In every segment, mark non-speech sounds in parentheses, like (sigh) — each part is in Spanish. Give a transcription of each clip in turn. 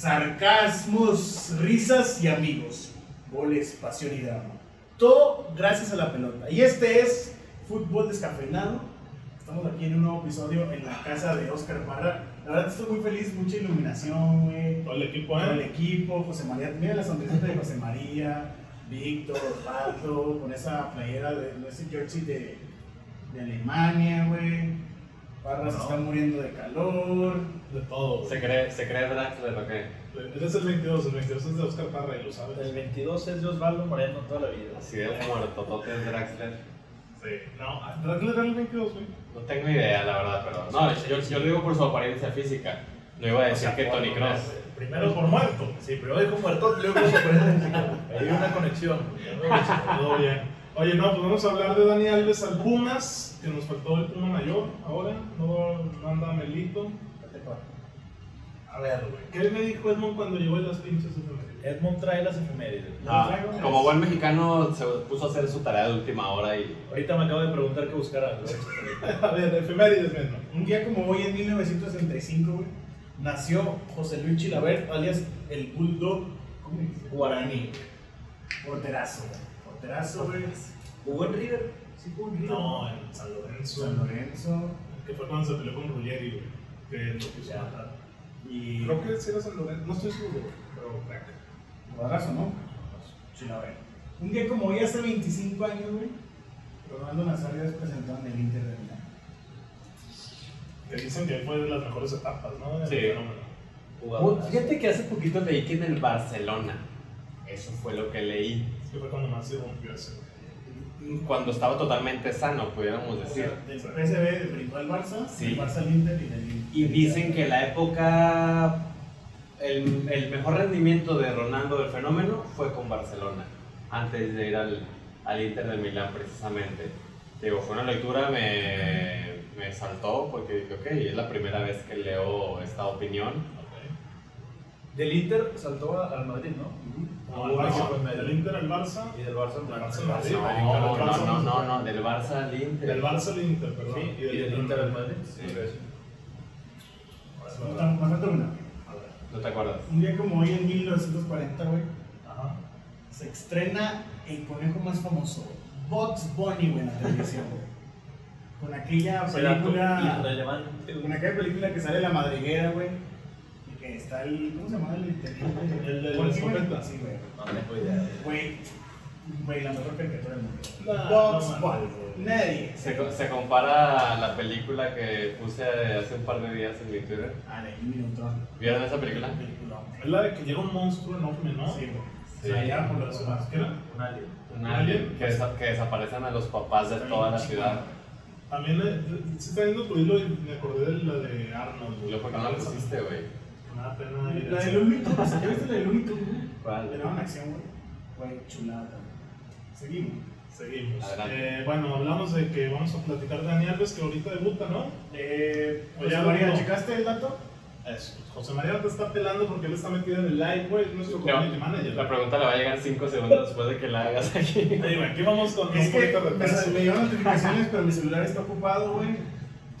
sarcasmos, risas y amigos. Goles, pasión y drama. Todo gracias a la pelota. Y este es Fútbol Descafeinado. Estamos aquí en un nuevo episodio en la casa de Oscar Parra. La verdad estoy muy feliz, mucha iluminación, güey. Todo el equipo, Todo el ¿eh? equipo, José María, mira la sonrisa de José María, Víctor, Osvaldo, con esa playera de ese jersey de, de Alemania, güey. Parra se está muriendo de calor. De todo, ¿Se cree, ¿Se cree Draxler o qué? Eres el 22, el 22 es de Oscar Parra y lo sabes. El 22 es de Osvaldo Moreno toda la vida. Así de muertotote es Draxler. Sí. No, Dragler era el 22, güey. No tengo idea, la verdad, pero. No, yo, yo lo digo por su apariencia física. No iba a decir que Tony Cross. Primero por muerto. Sí, primero dijo muerto, luego se aparece Hay una conexión. Todo bien. Oye, no, pues vamos a hablar de Dani Alves al Pumas, que nos faltó el Puma mayor ahora. No, no anda Melito. A ver, güey. ¿Qué me dijo Edmond cuando llegó en las pinches efemérides? Edmond trae las efemérides. Ah, como buen mexicano, se puso a hacer su tarea de última hora y. Ahorita me acabo de preguntar qué buscar algo. (laughs) A ver, efemérides. Un día como hoy, en 1965, güey, nació José Luis Chilabert, alias el Bulldog ¿cómo dice? guaraní. Porterazo, güey. Porterazo, güey. ¿Jugó en River? Sí, jugó en River. No, en San Lorenzo. San Lorenzo. Que fue cuando se peleó con Ruggeri, güey. Que lo quiso matar. Y. Creo que sí era San Lorenzo. No estoy seguro. Pero crack. Cuadrazo, ¿no? Chilabert. Un día como hoy, hace 25 años, güey, Ronaldo Nazario es presentado en el Inter de Milán. Que dicen que fue de las mejores etapas, ¿no? Sí. Jugador. Fíjate que hace poquito leí que en el Barcelona. Eso fue lo que leí. Es que fue cuando más se rompió ese, güey. Cuando estaba totalmente sano, pudiéramos decir. del PSV brincó al Barça, Sí. del Barça al Inter y del. Y dicen que la época, el, el mejor rendimiento de Ronaldo del fenómeno fue con Barcelona, antes de ir al, al Inter de Milán precisamente. Digo, fue una lectura, me, me saltó porque dije, ok, es la primera vez que leo esta opinión. Del Inter saltó al Madrid, ¿no? No, al Medio. del Inter al Barça. Y del Barça al. Barça. No, no, no, no, del Barça al Inter. Del Barça al Inter, perdón. Sí, y del Inter al Madrid. Sí. Me falta una. ¿No te acuerdas? Un día como hoy, en 1940, güey, Ajá. se estrena el conejo más famoso, Bugs Bunny, güey, en la televisión, güey. Con aquella película. Con aquella película que sale la madriguera, güey. Está el. ¿Cómo se llama el intendente? El de la escopeta. Sí, güey. No tengo idea. Güey. Güey, la mejor caricatura del mundo. Güey. Nadie. Se, co- se compara a la película que puse hace un par de días en mi Twitter. Ah, de un minuto. ¿Vieron esa película? Es la de que llega un monstruo enorme, ¿no? Sí, güey. Sí. Allá por los demás. ¿Qué era? Un alien. Un alien que, desa- que desaparecen a los papás de toda la ciudad. También se está viendo tu hilo y me acordé de la de Arnold. Güey. ¿por qué no la pusiste, güey? Me da pena ir La cine. Looney Tunes, ¿ya viste la del Looney Tunes, güey? ¿Cuál? Daban acción, güey. Güey, chulada. Seguimos. Seguimos. Eh, bueno, hablamos de que vamos a platicar de Dani Alves, que ahorita debuta, ¿no? Eh, Oye, José María, no. ¿checaste el dato? Eso. José María te está pelando porque él está metido en el live, güey. Es nuestro community manager. La pregunta le va a llegar 5 segundos después de que la hagas aquí. Güey, aquí vamos con Es un que poquito de me llevan notificaciones, pero mi celular está ocupado, güey.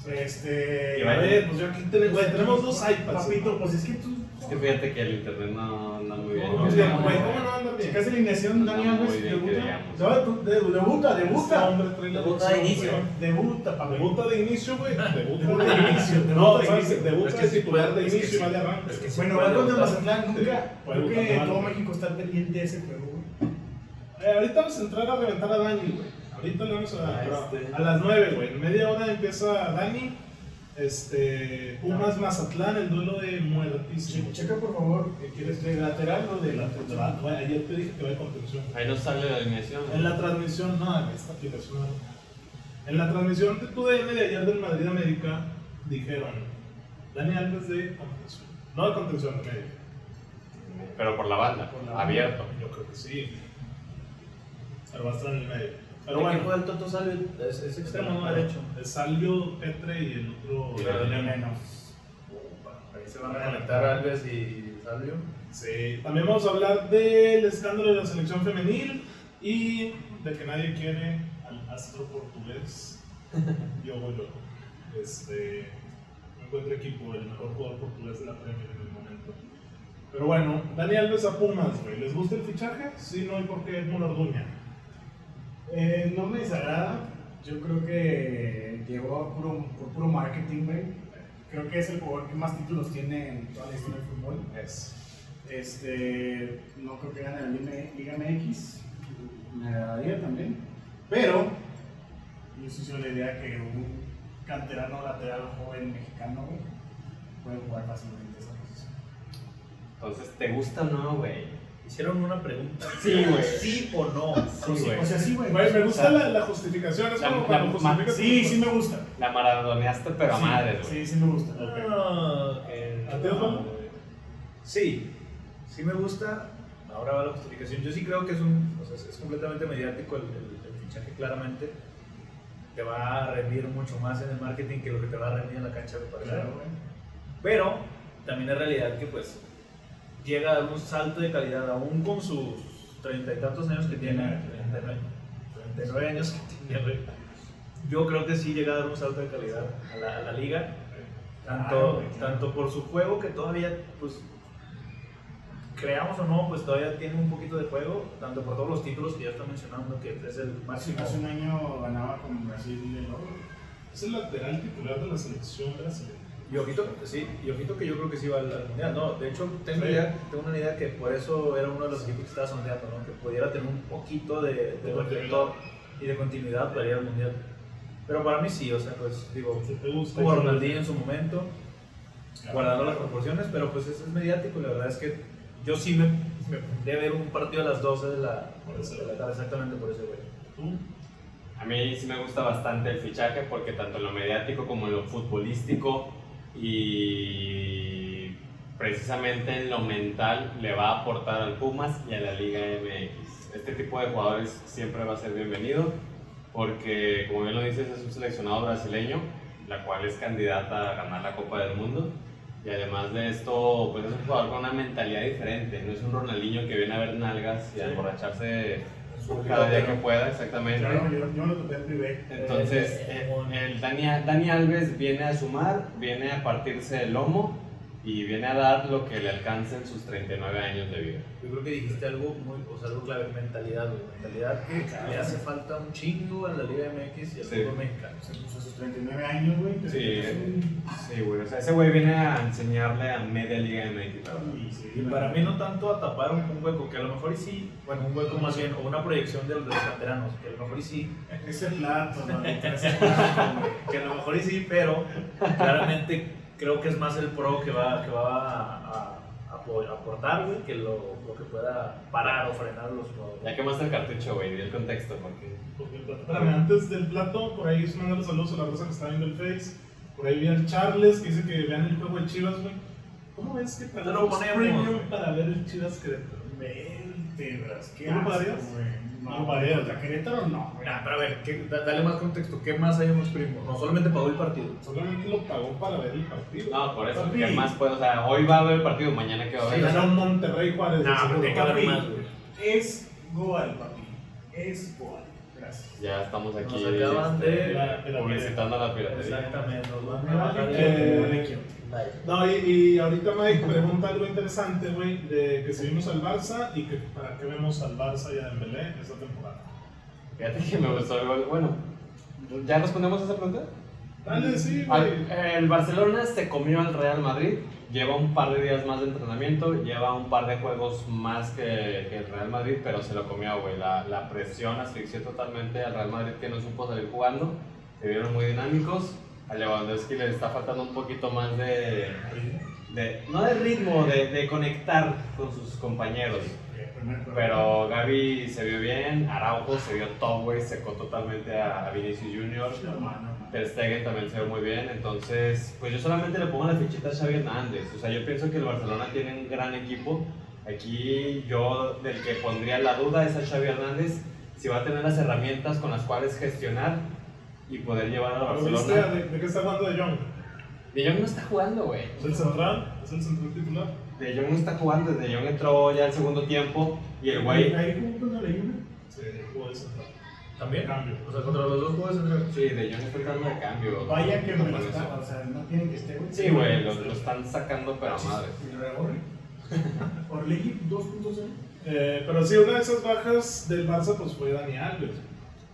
Este. Y A vaya. ver, pues yo aquí tenemos, tenemos dos iPads. Papito, pues es que tú. Es que fíjate que el internet no anda muy bien. ¿Cómo bien, güey? ¿Cómo no anda bien? ¿Checaste alineación, Dani No, Alves? debuta. No, de- debuta, debuta. la Debuta de inicio. güey. Debuta, papi. Debuta de inicio, güey. Debuta de inicio, No, de. Debuta Es que de titular de inicio de Bueno, contra debutar. Mazatlán, nunca. Creo que todo ¿no? México está pendiente de ese juego, güey. Eh, ahorita vamos a entrar a reventar a Dani, güey. Ahorita le vamos a. Ah, pero este. A las 9, güey. En media hora empieza Dani. Este. Pumas Mazatlán, el duelo de muertísimo. Che- Checa, por favor, ¿qué ¿quieres de lateral o de lateral? Güey, ayer te dije que va de contención. Ahí no sale la alineación. En la transmisión, no, en esta aplicación. no. En la transmisión de tu DN de ayer del Madrid América, dijeron: Dani Alves de contención. No de contención, de medio. Pero por la banda, Por la banda. abierto. Yo creo que sí. Pero va a estar en el medio. Pero ¿El bueno. equipo del Toto Salvio es, es extremo, no derecho. Es Salvio, Petre y el otro. Pero de menos. Ahí se van a conectar Alves y Salvio. Sí, también vamos a hablar del escándalo de la selección femenil y de que nadie quiere al astro portugués. Yo voy loco. Este, no encuentro equipo, el mejor jugador portugués de la Premier en el momento. Pero bueno, Dani Alves a Pumas, güey. ¿Les gusta el fichaje? Sí, no, ¿y por qué Edmundo Orduña? Eh, no me desagrada. Yo creo que llegó puro, por puro marketing, güey. Creo que es el jugador que más títulos tiene en toda la historia del fútbol. Es. Este, no creo que gane la Liga MX. Me agradaría también. Pero, yo sí la idea que un canterano lateral joven mexicano, güey, puede jugar fácilmente esa posición. Entonces, ¿te gusta o no, güey? Hicieron una pregunta. Sí, güey. ¿Sí o no? Sí, güey. O sea, sí, güey. Me O gusta sea, la, la justificación. Es La- como la- cuando justificas Sí, sí me gusta. La maradoneaste, pero a Sí, güey. Sí, sí me gusta. Ah. ¿A ti? Sí, sí me gusta. Ahora va la justificación. Yo sí creo que es un, o sea, es- completamente mediático el, el- el fichaje, claramente. Te va a rendir mucho más en el marketing que lo que te va a rendir en la cancha, parece. Claro. Pero también es realidad que pues llega a dar un salto de calidad aún con sus treinta y tantos años que tiene, 39, 39 años que tiene. Yo creo que sí llega a dar un salto de calidad a la, a la liga, tanto, tanto por su juego que todavía, pues, creamos o no, pues todavía tiene un poquito de juego, tanto por todos los títulos que ya está mencionando, que es el máximo. hace un año ganaba con Brasil el. Es el lateral titular de la selección brasileña. Y ojito, sí, y ojito que yo creo que sí va al, al mundial. No, de hecho, tengo, Sí. idea, tengo una idea que por eso era uno de los equipos que estaba sondeando, ¿no? que pudiera tener un poquito de, de reflector y de continuidad para ir al mundial. Pero para mí sí, o sea, pues digo, como Ronaldinho en su momento, guardando las proporciones, pero pues es, es mediático y la verdad es que yo sí me, a ver un partido a las 12 de la, de la tarde, exactamente por ese güey. ¿Tú? A mí sí me gusta bastante el fichaje porque tanto en lo mediático como en lo futbolístico y precisamente en lo mental le va a aportar al Pumas y a la Liga MX. Este tipo de jugadores siempre va a ser bienvenido porque, como bien lo dices, es un seleccionado brasileño, la cual es candidata a ganar la Copa del Mundo. Y además de esto, pues es un jugador con una mentalidad diferente. No es un Ronaldinho que viene a ver nalgas y a emborracharse cada día que pueda, exactamente. Claro, yo, yo lo topé en privé. Entonces, eh, el Dani, Dani Alves viene a sumar, viene a partirse el lomo y viene a dar lo que le alcance en sus 39 años de vida. Yo creo que dijiste algo muy, o sea, algo clave, mentalidad, güey. Mentalidad que le hace falta un chingo a la Liga MX y al Sí. fútbol mexicano. Se puso a sus 39 años, güey. pero Sí, es un- sí, güey. O sea, ese güey viene a enseñarle a media Liga MX. y sí, Y para mí no tanto a tapar un, un hueco, que a lo mejor y sí, bueno, un hueco más bien, o una proyección de, los canteranos, que a lo mejor y sí, Ese plato, ¿no? (laughs) ese plato, güey. que a lo mejor y sí, pero claramente creo que es más el pro que va, que va a, a- a apo- aportar, güey, que lo, lo que pueda parar o frenar los jugadores. Ya quemaste el cartucho, güey, di el contexto, porque... Porque el plato- Espérame, antes del plato, por ahí es mandar saludos a la raza que está viendo el Face. Por ahí vi al Charles que dice que vean el juego de Chivas, güey. ¿Cómo ves que pagamos ponemos, premium para ver el Chivas Querétaro? Vértebras, ¿qué ¿Tú lo asco, pagarías? güey. No lo pagarías. contra Querétaro no, güey. Nah, pero a ver, ¿qué- da- dale más contexto, ¿qué más hayamos primo? No solamente pagó el partido. Solamente lo pagó para ver el partido. No, por eso, Papi. ¿qué más puedo? O sea, hoy va a haber partido, mañana que va a Sí, haber. ganó Monterrey Juárez. De seguro. pero tiene que haber Papi, más, güey. Es Goal, papi. Es Goal. Gracias. Ya estamos aquí Nos acaban de- este, La piratería. publicitando la piratería. Exactamente, nos van a vale bajar Eh, No, y, y ahorita Mike (laughs) pregunta algo interesante, güey, de que seguimos al Barça y que para qué vemos al Barça y a Dembélé esta temporada. Fíjate que me gustó el gol. Bueno, ¿ya respondemos a esa pregunta? Dale, sí, Al- güey. El Barcelona se comió al Real Madrid, lleva un par de días más de entrenamiento, lleva un par de juegos más que, que el Real Madrid, pero se lo comió, güey. La, la presión asfixió totalmente al Real Madrid que no supo salir jugando, se vieron muy dinámicos. A Lewandowski le está faltando un poquito más de, de no de ritmo, de, de conectar con sus compañeros. Pero Gaby se vio bien, Araujo se vio top, güey, secó totalmente a, Vinicius Junior. Ter Stegen también se ve muy bien, entonces, pues yo solamente le pongo la fichita a Xavi Hernández. O sea, yo pienso que el Barcelona tiene un gran equipo. Aquí yo del que pondría la duda es a Xavi Hernández si va a tener las herramientas con las cuales gestionar y poder llevar a. Barcelona. ¿De, de qué está hablando De Jong? De Jong no está jugando, güey. ¿Es el central? ¿Es el central titular? De Jong no está jugando, De Jong entró ya el segundo tiempo y el güey... Ahí jugó contra la Juve. Sí, jugó de central. ¿También? Cambio. O sea, contra los dos juegos entre... Sí, De Jong está entrando de cambio. Vaya que me lo o sea, no tienen que estar, güey. Sí, güey, lo, lo están sacando pero a madre. Y luego, güey. (laughs) Orlegui 2.0. Eh, pero sí, una de esas bajas del Barça pues fue Dani Alves.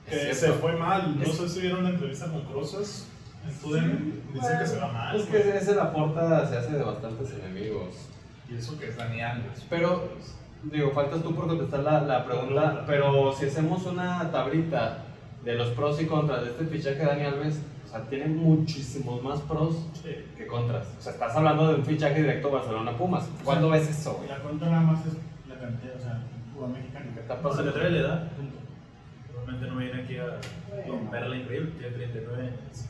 Que Es se fue mal. No Es- sé si vieron la entrevista con Crozas en Tudem. Dicen que se va mal. Es que ese la porta se hace de bastantes enemigos. Y eso que es Dani Alves. Pero, digo, faltas tú por contestar la, la pregunta, pero si hacemos una tablita de los pros y contras de este fichaje de Dani Alves, o sea, tiene muchísimos más pros Sí. que contras. O sea, estás hablando de un fichaje directo Barcelona-Pumas. ¿Cuándo ves eso, güey? La cuenta nada más es la cantidad, o sea, Cuba mexicana. ¿Qué está Pues se le pasando? trae la edad, punto. Realmente no viene aquí a romperla increíble, tiene 39 años.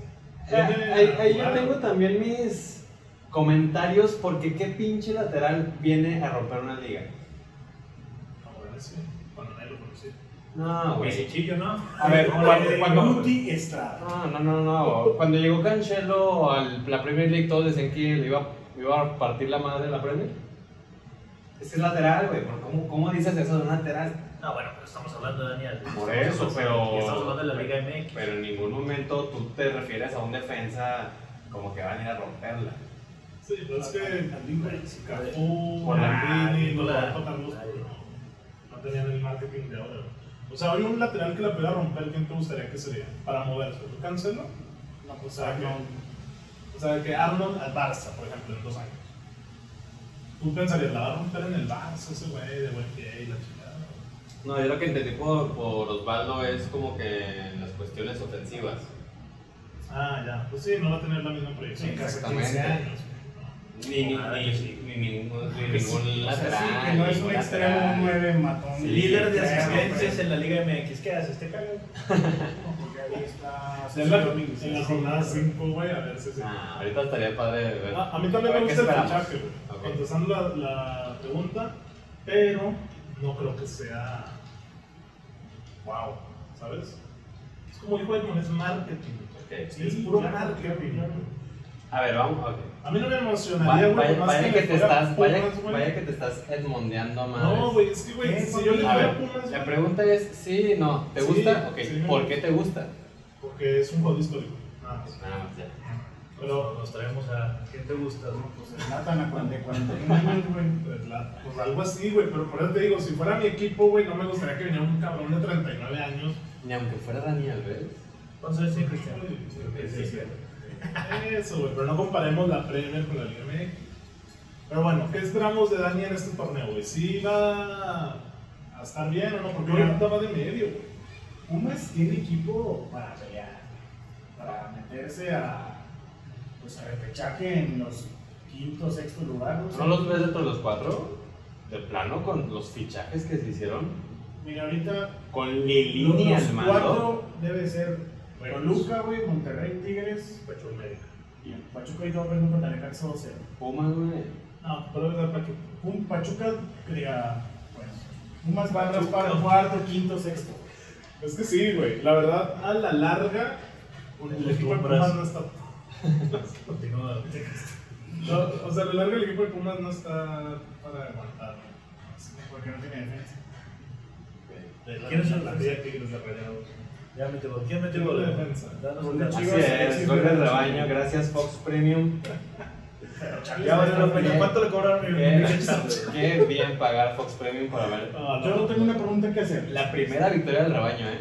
Eh, ahí, ahí yo tengo también mis comentarios porque qué pinche lateral viene a romper una liga. No, güey. Pisichillo, ¿no? A ver, cuando, cuando. No, no, no, no. Cuando llegó Cancelo a la Premier League, todos decían que le iba, iba a partir la madre de la Premier. Es que es lateral, güey. pero ¿Cómo, ¿Cómo dices eso de un lateral? No, bueno, pero estamos hablando de Daniel. Por eso, pero- Estamos hablando de la Liga MX. Pero en ningún momento tú te refieres a un defensa como que van a ir a romperla. Sí, pero es que Cafú, Por la- Maldini, por la- no, no tenían el marketing de ahora. O sea, hoy un lateral que la pudiera romper, ¿quién te gustaría que sería? Para moverse. ¿Tú Cancelo? No, O pues sea, que, Arnold. o sea, que Arnold al Barça, por ejemplo, en dos años. Tú pensarías, la va a romper en el Barça ese güey de buen pie y la chingada. No, yo lo que entendí por, por Osvaldo es como que en las cuestiones ofensivas. Ah, ya. Pues sí, no va a tener la misma proyección. Que hace exactamente. 15 años. Ni, ni, ni, ningún, lateral. que no es un extremo, lateral. un 9 matón. Sí, Líder de asistencias en la Liga MX. ¿Qué haces? ¿Te cagas? (laughs) Ahí está En la, Domínguez. en la jornada 5, güey, a ver si se. Ah, ahorita estaría padre ver. Ah, a mí también A me ver, ¿qué gusta el fichaje, güey. Contestando la, la pregunta, pero no creo que sea. Wow, ¿sabes? Es como dijo Edmond, es marketing. Ok. Es puro marketing. A ver, vamos. ok. A mí no me emocionaría, Vaya, güey, vaya, por más vaya que te estás, vaya, Pumas, vaya que te estás edmondeando a madres. No, güey, es que, güey, ¿Qué? si yo le A fuera ver, Pumas, la pregunta es sí, no, ¿te Sí, gusta? Ok, sí ¿por qué te gusta? Porque es un juego histórico. Nada más. Nada más, ya. Pero, Nos traemos a. ¿Quién te gusta? no? Pues el Nathan a cuan- de 41 años, güey. pues, la- pues algo así, güey, pero por eso te digo, si fuera mi equipo, güey, no me gustaría que viniera un cabrón de 39 años. Ni aunque fuera Dani Alves. ¿Cuántos años tiene Cristiano? Sí, sí. Eso, güey, pero no comparemos la Premier con la Liga MX. Pero bueno, ¿qué esperamos de Dani en este torneo, güey? ¿Sí va a estar bien o no? Porque ahorita va de medio, güey. Pumas tiene equipo para pelear, para meterse a, pues, a repechaje en los quinto, sexto lugar. sé. ¿No los ves dentro de los cuatro? De plano, con los fichajes que se hicieron. Mira, ahorita Con Lilini los al mando. cuatro debe ser Toluca, güey, Monterrey, Tigres Pachuca América. y Pachuca y Doble no contra Necaxa 2-0. Pumas, güey. No, pero Pachuca. Un Pachuca, que diga, bueno, Pumas va a raspar cuarto, quinto, sexto. Es que sí, güey. La verdad, a la larga, el equipo de Pumas no está. (laughs) Continúa. No, o sea, a la larga, el equipo de Pumas no está para aguantar. Porque no tiene defensa. ¿Quién es el plantilla de Tigres de Rayados? Ya metió gol. ¿Quién metió Gol. Así es, gol de Vega. rebaño, gracias Fox Premium. Ya valió la pena. ¿Cuánto le cobraron mi Qué, bien pagar Fox Premium por haber. Ah, Yo tengo una pregunta que hacer. La primera victoria del rebaño, ¿eh?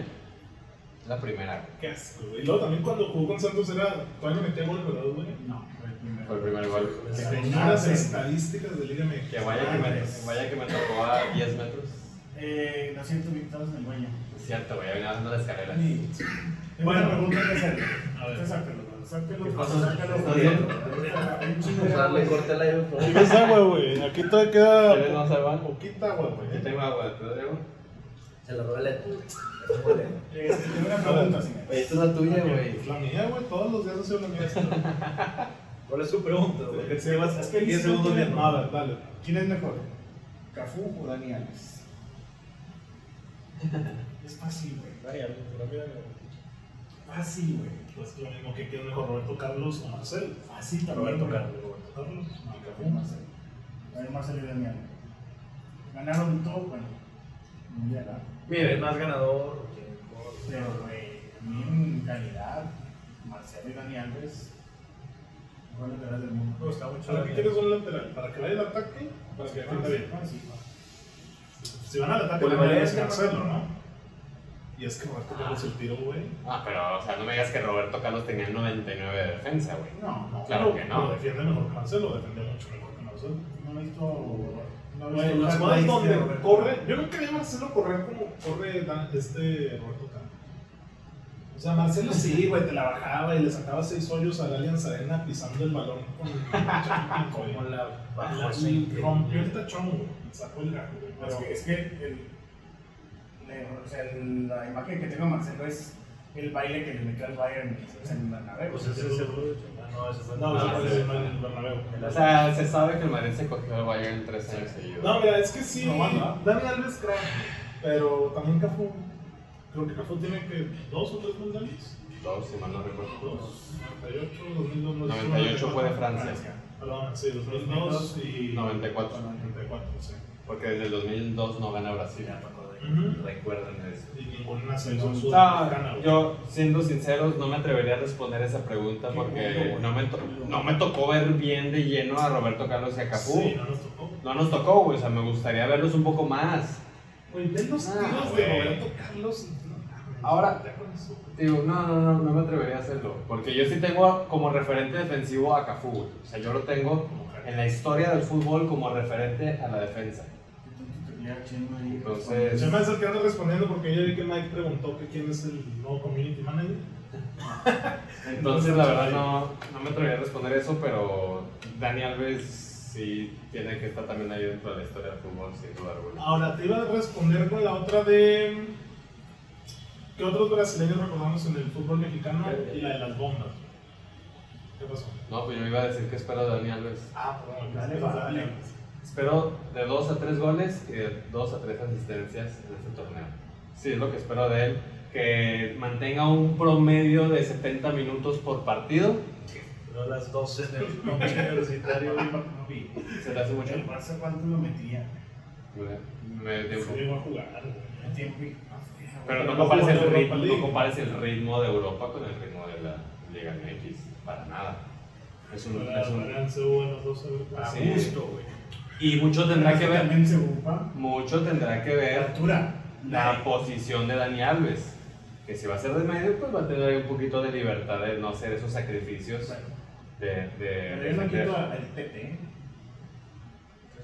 La primera. Qué asco, güey. Y luego también cuando jugó con Santos era. Todavía no metía gol, ¿verdad, güey? No, fue el primero. Fue el primer gol. Sí. estadísticas de Liga. Que vaya que, me, vaya que me tocó a 10 metros. Eh, lo siento, invitados en el baño. Es cierto, güey, venía bajando las escaleras. Tengo una pregunta que. A ver. Sáquelo, sáquelo. ¿Qué pasó? sáquelo. ¿Estás bien? Chingo de Darle agua. corte al aire, por favor. ¿Quieres agua, güey? Aquí todavía ¿Quieres queda más agua? poquita agua, Yo güey. tengo agua, ¿te doy agua? Se la robé la tengo una pregunta, señor. Oye, esta es la tuya, güey. La mía, güey. Todos los días ha sido la mía. (laughs) ¿Cuál es su pregunta? Porque Sí, te llevas es que él 10 sí no segundos viendo. A ver, dale. ¿Quién es mejor? ¿Cafú o Dani Alves? (laughs) Es fácil, güey. Mí, Fácil, güey. Pues lo mismo que quiere mejor Roberto Carlos o Marcel. Fácil también. Roberto. Carlos. Roberto Carlos. Marcelo. A ver, Marcelo y Alves. Ganaron todo, bueno. Mundial, ¿ah? ¿Quién es Miren, más ganador? Pero, güey, a mí en calidad, Marcelo y Dani Alves, mejor lateral del mundo. Gusta mucho. ¿Para qué quieres un lateral? ¿Para que vaya el ataque Para que Ah, defienda sí, bien. ah, ah. Si van al ataque, Pues van a Valencia, Marcelo, ¿no? Y es que Roberto Carlos el tiro, güey. Ah, pero, o sea, no me digas que Roberto Carlos tenía el 99 de defensa, güey. No, no. Claro pero, que no. pero defiende mejor que Marcelo, defiende mucho mejor que Marcelo. No he visto. No he visto las jugadas donde Roberto. corre, yo nunca vi a Marcelo correr como corre este Roberto Carlos. O sea, Marcelo sí, güey, te la bajaba y le sacaba seis hoyos a la Allianz Arena pisando el balón con (laughs) Como con la bajo la, y increíble. rompió el tachón, güey, sacó el gajo, güey. Es Pero, que, es que el, le- o sea, el- la imagen que tengo de Marcelo es el baile que le metió al Bayern en el Bernabéu. Pues ese ese fue. Ah, no, ese fue. no, no, se sí, parece sí. no en el Bernabéu. O sea, se sabe que el Madrid se cogió al Bayern tres años seguidos. No, mira, es que sí, No, no. Dani Alves crack, pero también Cafú, creo que Cafú tiene que dos o tres mundiales. Dos, si mal no recuerdo. Dos, 98, 2002, 98 fue de Francia. Perdón, sí, 2002 y 94. 94, sí. Porque desde el 2002 no gana Brasil. Ya Recuerden eso. Y Ah, yo, siendo sinceros, no me atrevería a responder esa pregunta porque no me, to- no me tocó ver bien de lleno a Roberto Carlos y a Cafú. Sí, no nos tocó. No nos tocó, güey. O sea, me gustaría verlos un poco más. Güey, ven los Ah, de Roberto Carlos. Ahora-. Digo, no, no, no, no me atrevería a hacerlo. Porque yo sí tengo como referente defensivo a Cafú. O sea, yo lo tengo en la historia del fútbol como referente a la defensa. Entonces- Se me hace que anda respondiendo porque ya vi que Mike preguntó que quién es el nuevo community manager. (laughs) Entonces, la verdad, no, no me atrevería a responder eso, pero Dani Alves sí tiene que estar también ahí dentro de la historia del fútbol, sin duda alguna. Ahora te iba a responder con la otra de. ¿Qué otros brasileños recordamos en el fútbol mexicano? Y la de las bombas. ¿Qué pasó? No, pues yo iba a decir que espero de Dani Alves. Ah, perdón, dale. dale. Espero de 2 a 3 goles y de 2 a 3 asistencias en este torneo. Sí, es lo que espero de él. Que mantenga un promedio de 70 minutos por partido. Pero las 12 en el universitario. (laughs) Vi. ¿Se te hace mucho? ¿El Barça cuánto lo metía? Me- me dio- Se llegó a jugar. El tiempo y- Pero no no compares, el ritmo, no compares el ritmo de Europa con el ritmo de la Liga MX. Para nada. Es un, es un- Para el CU en y mucho tendrá que ver. También se ocupa. Mucho tendrá que La ver altura. la posición de Dani Alves. Que si va a ser de medio, pues va a tener ahí un poquito de libertad de no hacer esos sacrificios de, de Pero yo no defender. quito el TT.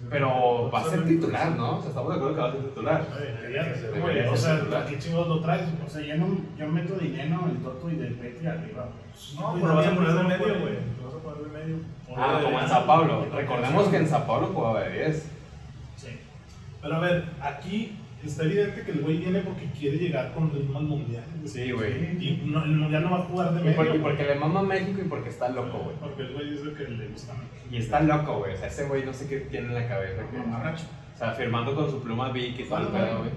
Pero va a ser titular, ¿no? O sea, estamos de acuerdo que va a ser titular. O sea, titular. ¿a qué chingados lo traes? O sea, yo, no, yo meto dinero, el Toto y del Petri arriba. No, pero vas a poner de medio, güey. Lo vas a poner de medio. Ah, como en Sao Paulo. Recordemos que en Sao Paulo jugaba de 10. Sí. Pero a ver, aquí está evidente que el güey viene porque quiere llegar con ritmo al mundial. Sí, güey. Y no, el mundial no va a jugar de Y, medio. y güey. porque le mama a México y porque está loco, güey. Porque el güey dice que le gusta México. Y está loco, güey. O sea, ese güey no sé qué tiene en la cabeza. que- Mamarracho. o sea, firmando con su pluma Vic y todo el pedo, güey.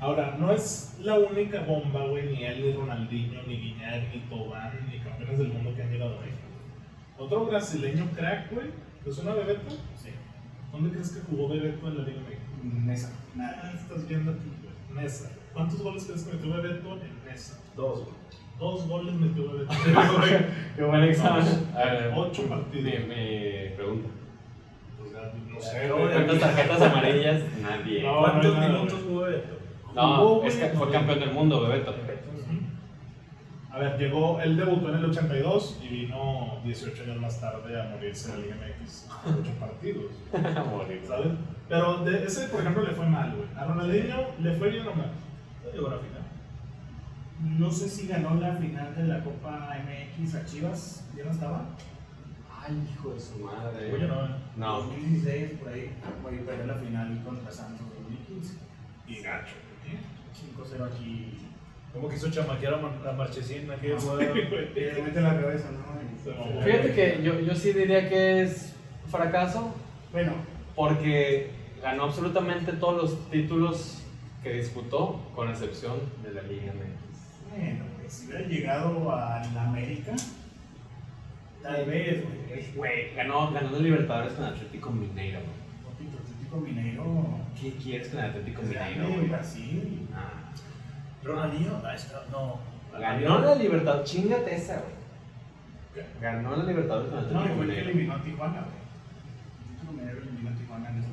Ahora, no es la única bomba, güey, ni él, ni Ronaldinho, ni Guiñac, ni Tobán, ni campeones del mundo que han llegado a México. Otro brasileño crack, güey, ¿te suena Bebeto? Sí. ¿Dónde crees que jugó Bebeto en la Liga México? Mesa. Nada, estás viendo aquí, güey. Nesa. ¿Cuántos goles crees que metió Bebeto en Nesa? Dos, güey. Dos goles metió Bebeto. Qué buen examen. A ver, Ocho partidos. Mi pregunta. Sea, no sé, No. ¿Cuántas tarjetas amarillas? Nadie. No, ¿Cuántos no minutos jugó Beto? No, es que fue campeón del mundo, Bebeto. A ver, llegó, él debutó en el 82 y vino 18 años más tarde a morirse en la Liga MX. 8 partidos, (laughs) Morir. ¿sabes? Pero de ese, por ejemplo, le fue mal, güey. A Ronaldinho le fue bien o mal. Llegó a la final. No sé si ganó la final de la Copa MX a Chivas. ¿Ya no estaba? Ay, hijo de su madre. Oye, no, No. 2016, por ahí. Güey, perdió la final contra Santos 2015. Y gacho, güey. 5-0 aquí. Como quiso chamaquear a, Mar- a Marchesín aquella jugada. Y le mete la cabeza, ¿no? Fíjate que yo, yo sí diría que es fracaso Bueno, porque ganó absolutamente todos los títulos que disputó, con excepción de la Liga MX. bueno, pues si hubiera llegado a la América, tal vez, güey. Ganó, ganó los Libertadores con Atlético Mineiro, güey. Atlético Mineiro. ¿Qué quieres con el Atlético Mineiro? Brasil. Ah. Ronaldinho, está, no. Ganó la Libertadores, chingate esa, güey. Ganó la Libertadores con No, Atlético y fue el que eliminó a Tijuana, güey. Romero eliminó a Tijuana en ese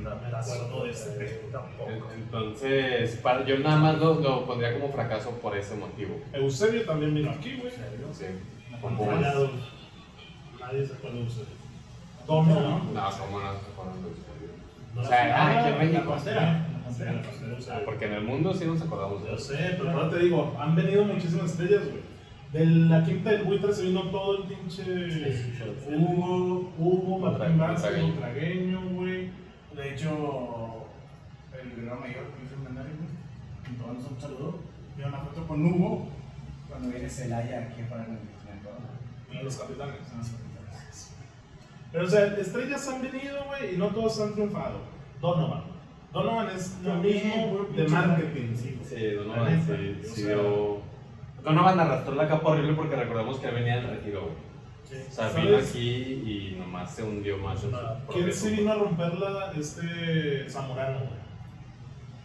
No me acuerdo de ese tampoco. Entonces, para, yo nada más lo, lo pondría como fracaso por ese motivo. Eusebio también vino aquí, güey. Sí. Nadie se acuerda de Eusebio. Domo, ¿no? No, ¿cómo no se acuerdan de Eusebio? No O sea, ah, aquí en México. Sí, Ah. Porque en el mundo sí nos acordamos de Yo sé, pero ahora te digo, han venido muchísimas estrellas, güey. De la quinta del buitre se vino todo el pinche Hugo, Hugo, Martín Vázquez. Tragueño, güey. De hecho, el guerrero mayor, Luis Hernández, güey, tomando un saludo, vio una foto con Hugo cuando viene Celaya aquí para el entrenamiento. Y los capitanes. Pero, o sea, estrellas han venido, güey, y no todos han triunfado. Donovan. Donovan es lo mismo de marketing. sí. Sí, La Donovan sí, o sí dio... Donovan arrastró la capa horrible porque recordemos que venía del retiro, güey. Sí. O sea, ¿Sabes? vino aquí y nomás se hundió más ¿Quién sí vino a romperla? Este Zamorano, güey.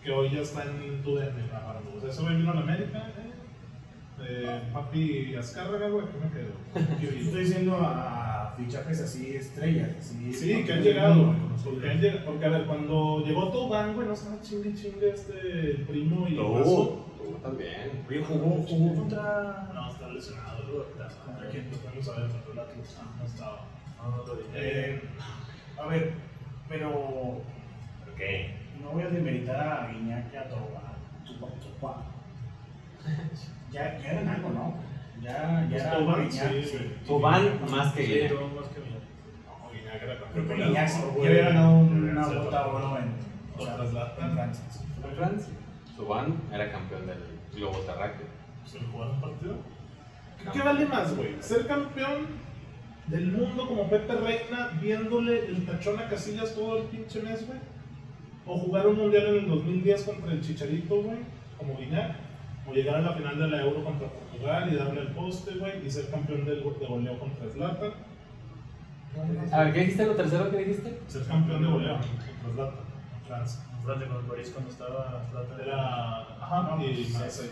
Que hoy ya está en tu DN grabando. O sea, ese güey vino a la América, eh. Eh, papi Azcárraga, güey, ¿qué me quedo? (laughs) Yo estoy diciendo a fichajes así, estrellas. Así, Sí, que han llegado. Porque, han llegado- porque, a ver, cuando llegó Tobán, güey, no estaba chingue chingue este el primo y Mazo. tú también. Oye, jugó, jugó contra. No, está lesionado, güey. ¿Contra quién? Pues vamos a ver, contra el Atlas. Ah, no estaba. No, no lo. Eh, a ver, pero ¿Por qué? no voy a demeritar a Guiñac y a Toba. Tupa, tupa. Ya, ya eran algo, ¿no? Ya, ya Pues era Tobán, Guiñac, sí. Tobán más que Guiñac. tuvo más que Guiñac Guiñac ya había ganado una bota oro en, o sea, en Francia. ¿Fue Francia? Era campeón del globo terráqueo. ¿Se jugaron un partido? ¿Qué, qué vale más, güey? ¿Ser campeón del mundo como Pepe Reina viéndole el tachón a Casillas todo el pinche mes, güey? ¿O jugar un mundial en el 2010 contra el Chicharito, güey? Como Guiñac. ¿O llegar a la final de la Euro contra Portugal y darle el poste, güey? Y ser campeón del, de goleo contra Zlatan. A ver, ¿qué dijiste lo tercero que dijiste? Ser campeón de goleo contra Zlatan, en Francia. Francia con París cuando estaba Zlatan. Era... Ajá, No, y pues, eso.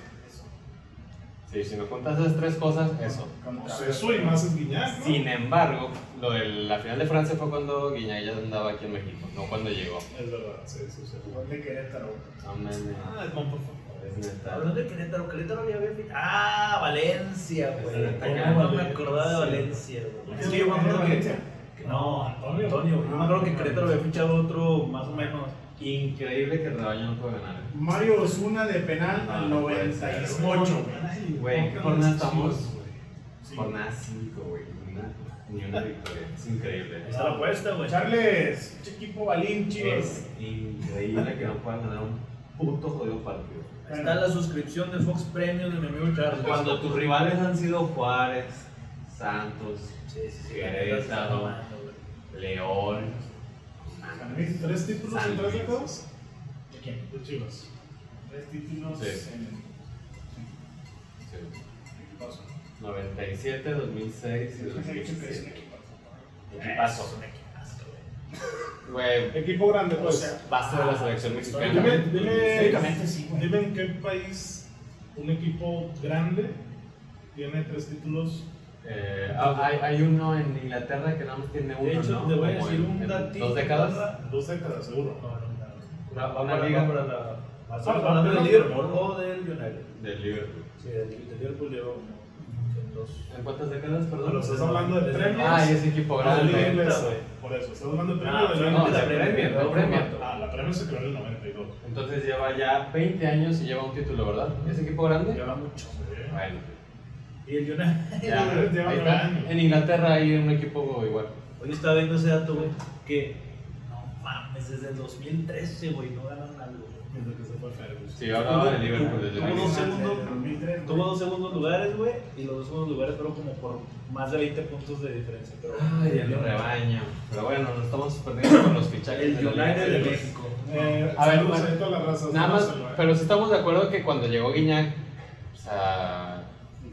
Sí, si me juntas esas tres cosas, eso. Pues eso y más es Guiñac, ¿no? Sin embargo, lo de la final de Francia fue cuando Guiñac ya andaba aquí en México, no cuando llegó. Es verdad, sí, sí, sí. Gol de Querétaro. No, man, Ah, no, por favor. es neta. Hablando de Querétaro, Querétaro había había fi- Ah, Valencia, güey. Ese ¿Cómo detalle. no me acordaba de Valencia, güey? Es que yo me acuerdo que. No, Antonio. Antonio. Yo me acuerdo que Querétaro había fichado otro más o menos. Increíble que el rebaño no puede ganar. Mario Osuna de penal al No, no puede ser. 98. Güey, ¿qué jornada estamos? Sí. Jornada 5, güey. Ni una victoria. Es increíble. Está la apuesta, güey. Charles, equipo Balín. Es increíble que no puedan ganar un puto jodido partido. Está la suscripción de Fox Premium de mi amigo Charles. Cuando tus rivales han sido Juárez, Santos, Sí, sí. Querétaro. León. San Luis, ¿Tres títulos en tres décadas? ¿De quién? De Chivas. Tres títulos Sí. en Sí. equipazo. 97, 2006 y Yo creo que es un 2017. equipazo. Güey. Equipo grande, pues. O sea, base de la selección mexicana. dime, sí, dime en qué país un equipo grande tiene tres títulos. Eh, ah, hay, hay uno en Inglaterra que nada más tiene uno, De hecho, ¿no? te voy a decir en- un datito. ¿Dos décadas? Dos décadas, seguro. No, no, no. Una- Va una para- liga. para la- Ah, ¿Estamos va hablando para del la- Liverpool o del United? Del Liverpool. Sí, del del Liverpool lleva como en dos. ¿En cuántas décadas, Pero perdón? estás hablando de premios. Ah, y ese equipo Ah, de liga grande. Por eso, estás hablando de Ah, premio de sí, la No, de inglesa. Premier, de Premier. Ah, la Premier se creó en el 92. Entonces lleva ya 20 años y lleva un título, ¿verdad? ¿Ese equipo grande? Lleva mucho. Bueno, Y el United. (laughs) ya. Lleva Ahí nueve está. años. En Inglaterra hay un equipo igual. Hoy estaba viendo ese dato, güey, que no mames, desde el 2013, güey, no ganan algo. güey. Desde que se fue Ferguson. Sí, yo hablaba de Liverpool desde ¿Cómo el no inicio. sé? segundo- Desde 2003, Tuvo dos segundos lugares, güey, y los dos segundos lugares fueron como por más de 20 puntos de diferencia. Pero Ay, el rebaño. Pero bueno, nos estamos perdiendo con los fichajes. el de la Liga United de. México. Eh, A ver, bueno. Nada más, pero sí estamos de acuerdo que cuando llegó Guiñac, o sea,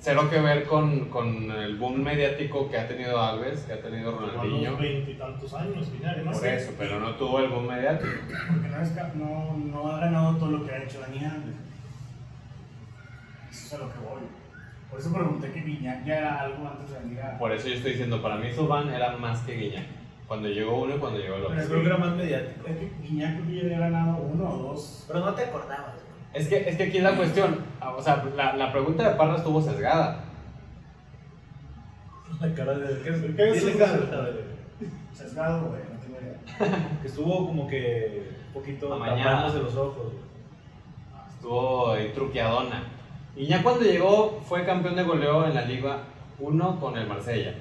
cero que ver con, con el boom mediático que ha tenido Alves, que ha tenido Ronaldinho. veintitantos años, Guiñac, ¿no? Por eso, pero no tuvo el boom mediático. Porque no, es no, no ha ganado todo lo que ha hecho Dani Alves. Eso es a lo que voy. Por eso pregunté que Viñac ya era algo antes de venir a. Por eso yo estoy diciendo, para mí Subban era más que Guiñac. Cuando llegó uno y cuando llegó el Pero otro. creo que era más mediático. Es que Guiñac creo que ya había ganado uno o dos. Pero no te acordabas. Es que, es que aquí es la cuestión. O sea, la, la pregunta de Parra estuvo sesgada. La cara de. ¿Qué es? ¿Qué es de- Sesgado, güey, no tengo idea. (laughs) Que estuvo como que un poquito tapándose los ojos, güey. Estuvo ahí truqueadona. Y ya cuando llegó, fue campeón de goleo en la Liga 1 con el Marsella.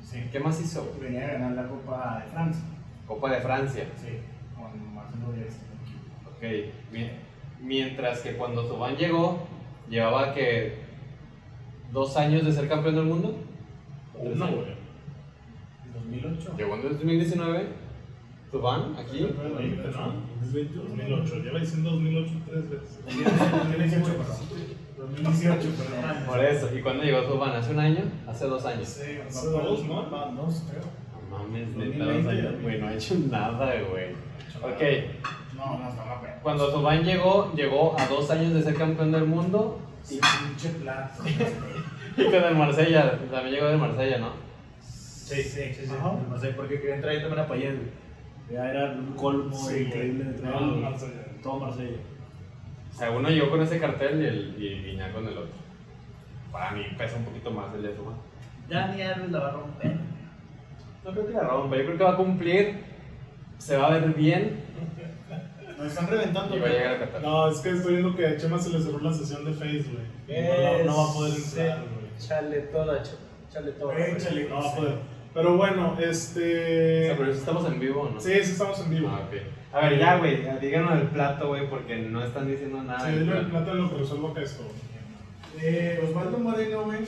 Sí. ¿Qué más hizo? Venía a ganar la Copa de Francia. Copa de Francia. Sí, con Marcelo Díaz. Ok. mi- Mientras que cuando Zubán llegó, llevaba que dos años de ser campeón del mundo. Uno, güey. En 2008. Llegó en el 2019. Zubán, aquí. 2020, ¿no? 2008. Lleva diciendo 2008 tres veces. 2018, perdón. 2018, perdón. Por eso. ¿Y cuándo llegó Zubán? ¿Hace un año? ¿Hace dos años? Sí, Hace dos, ¿no? Dos, creo. No mames, neta, 2020, dos años. Güey, no ha hecho nada, güey. Ok. No, no, estaba peor. Cuando Zubán llegó, llegó a dos años de ser campeón del mundo Sí, pinche plato. (laughs) y con el Marsella, también llegó del Marsella, ¿no? Sí, sí, sí. sí. Ajá. No sé, porque querían traer también a Payet. Ya era un colmo Sí, increíble de traer No, Marsella. todo Marsella. O sea, uno llegó con ese cartel y, el, y Guiñac con el otro. Para mí pesa un poquito más el de Zubán. Dani Alves la va a romper. No creo que la rompa, yo creo que va a cumplir, se va a ver bien Nos están reventando, y va a güey. llegar a Qatar. No, es que estoy viendo que a Chema se le cerró la sesión de Face, güey. No, no va a poder entrar, güey. Chale toda, ch- chale toda. No va a poder. Pero bueno, O sea, este. pero estamos en vivo, o ¿no? Sí, sí, estamos en vivo. Ah, ok. A ver, ya, güey, díganos el plato, güey, porque no están diciendo nada. Sí, el plato. en lo que resuelvo acá esto. Eh, Osvaldo Moreno, güey,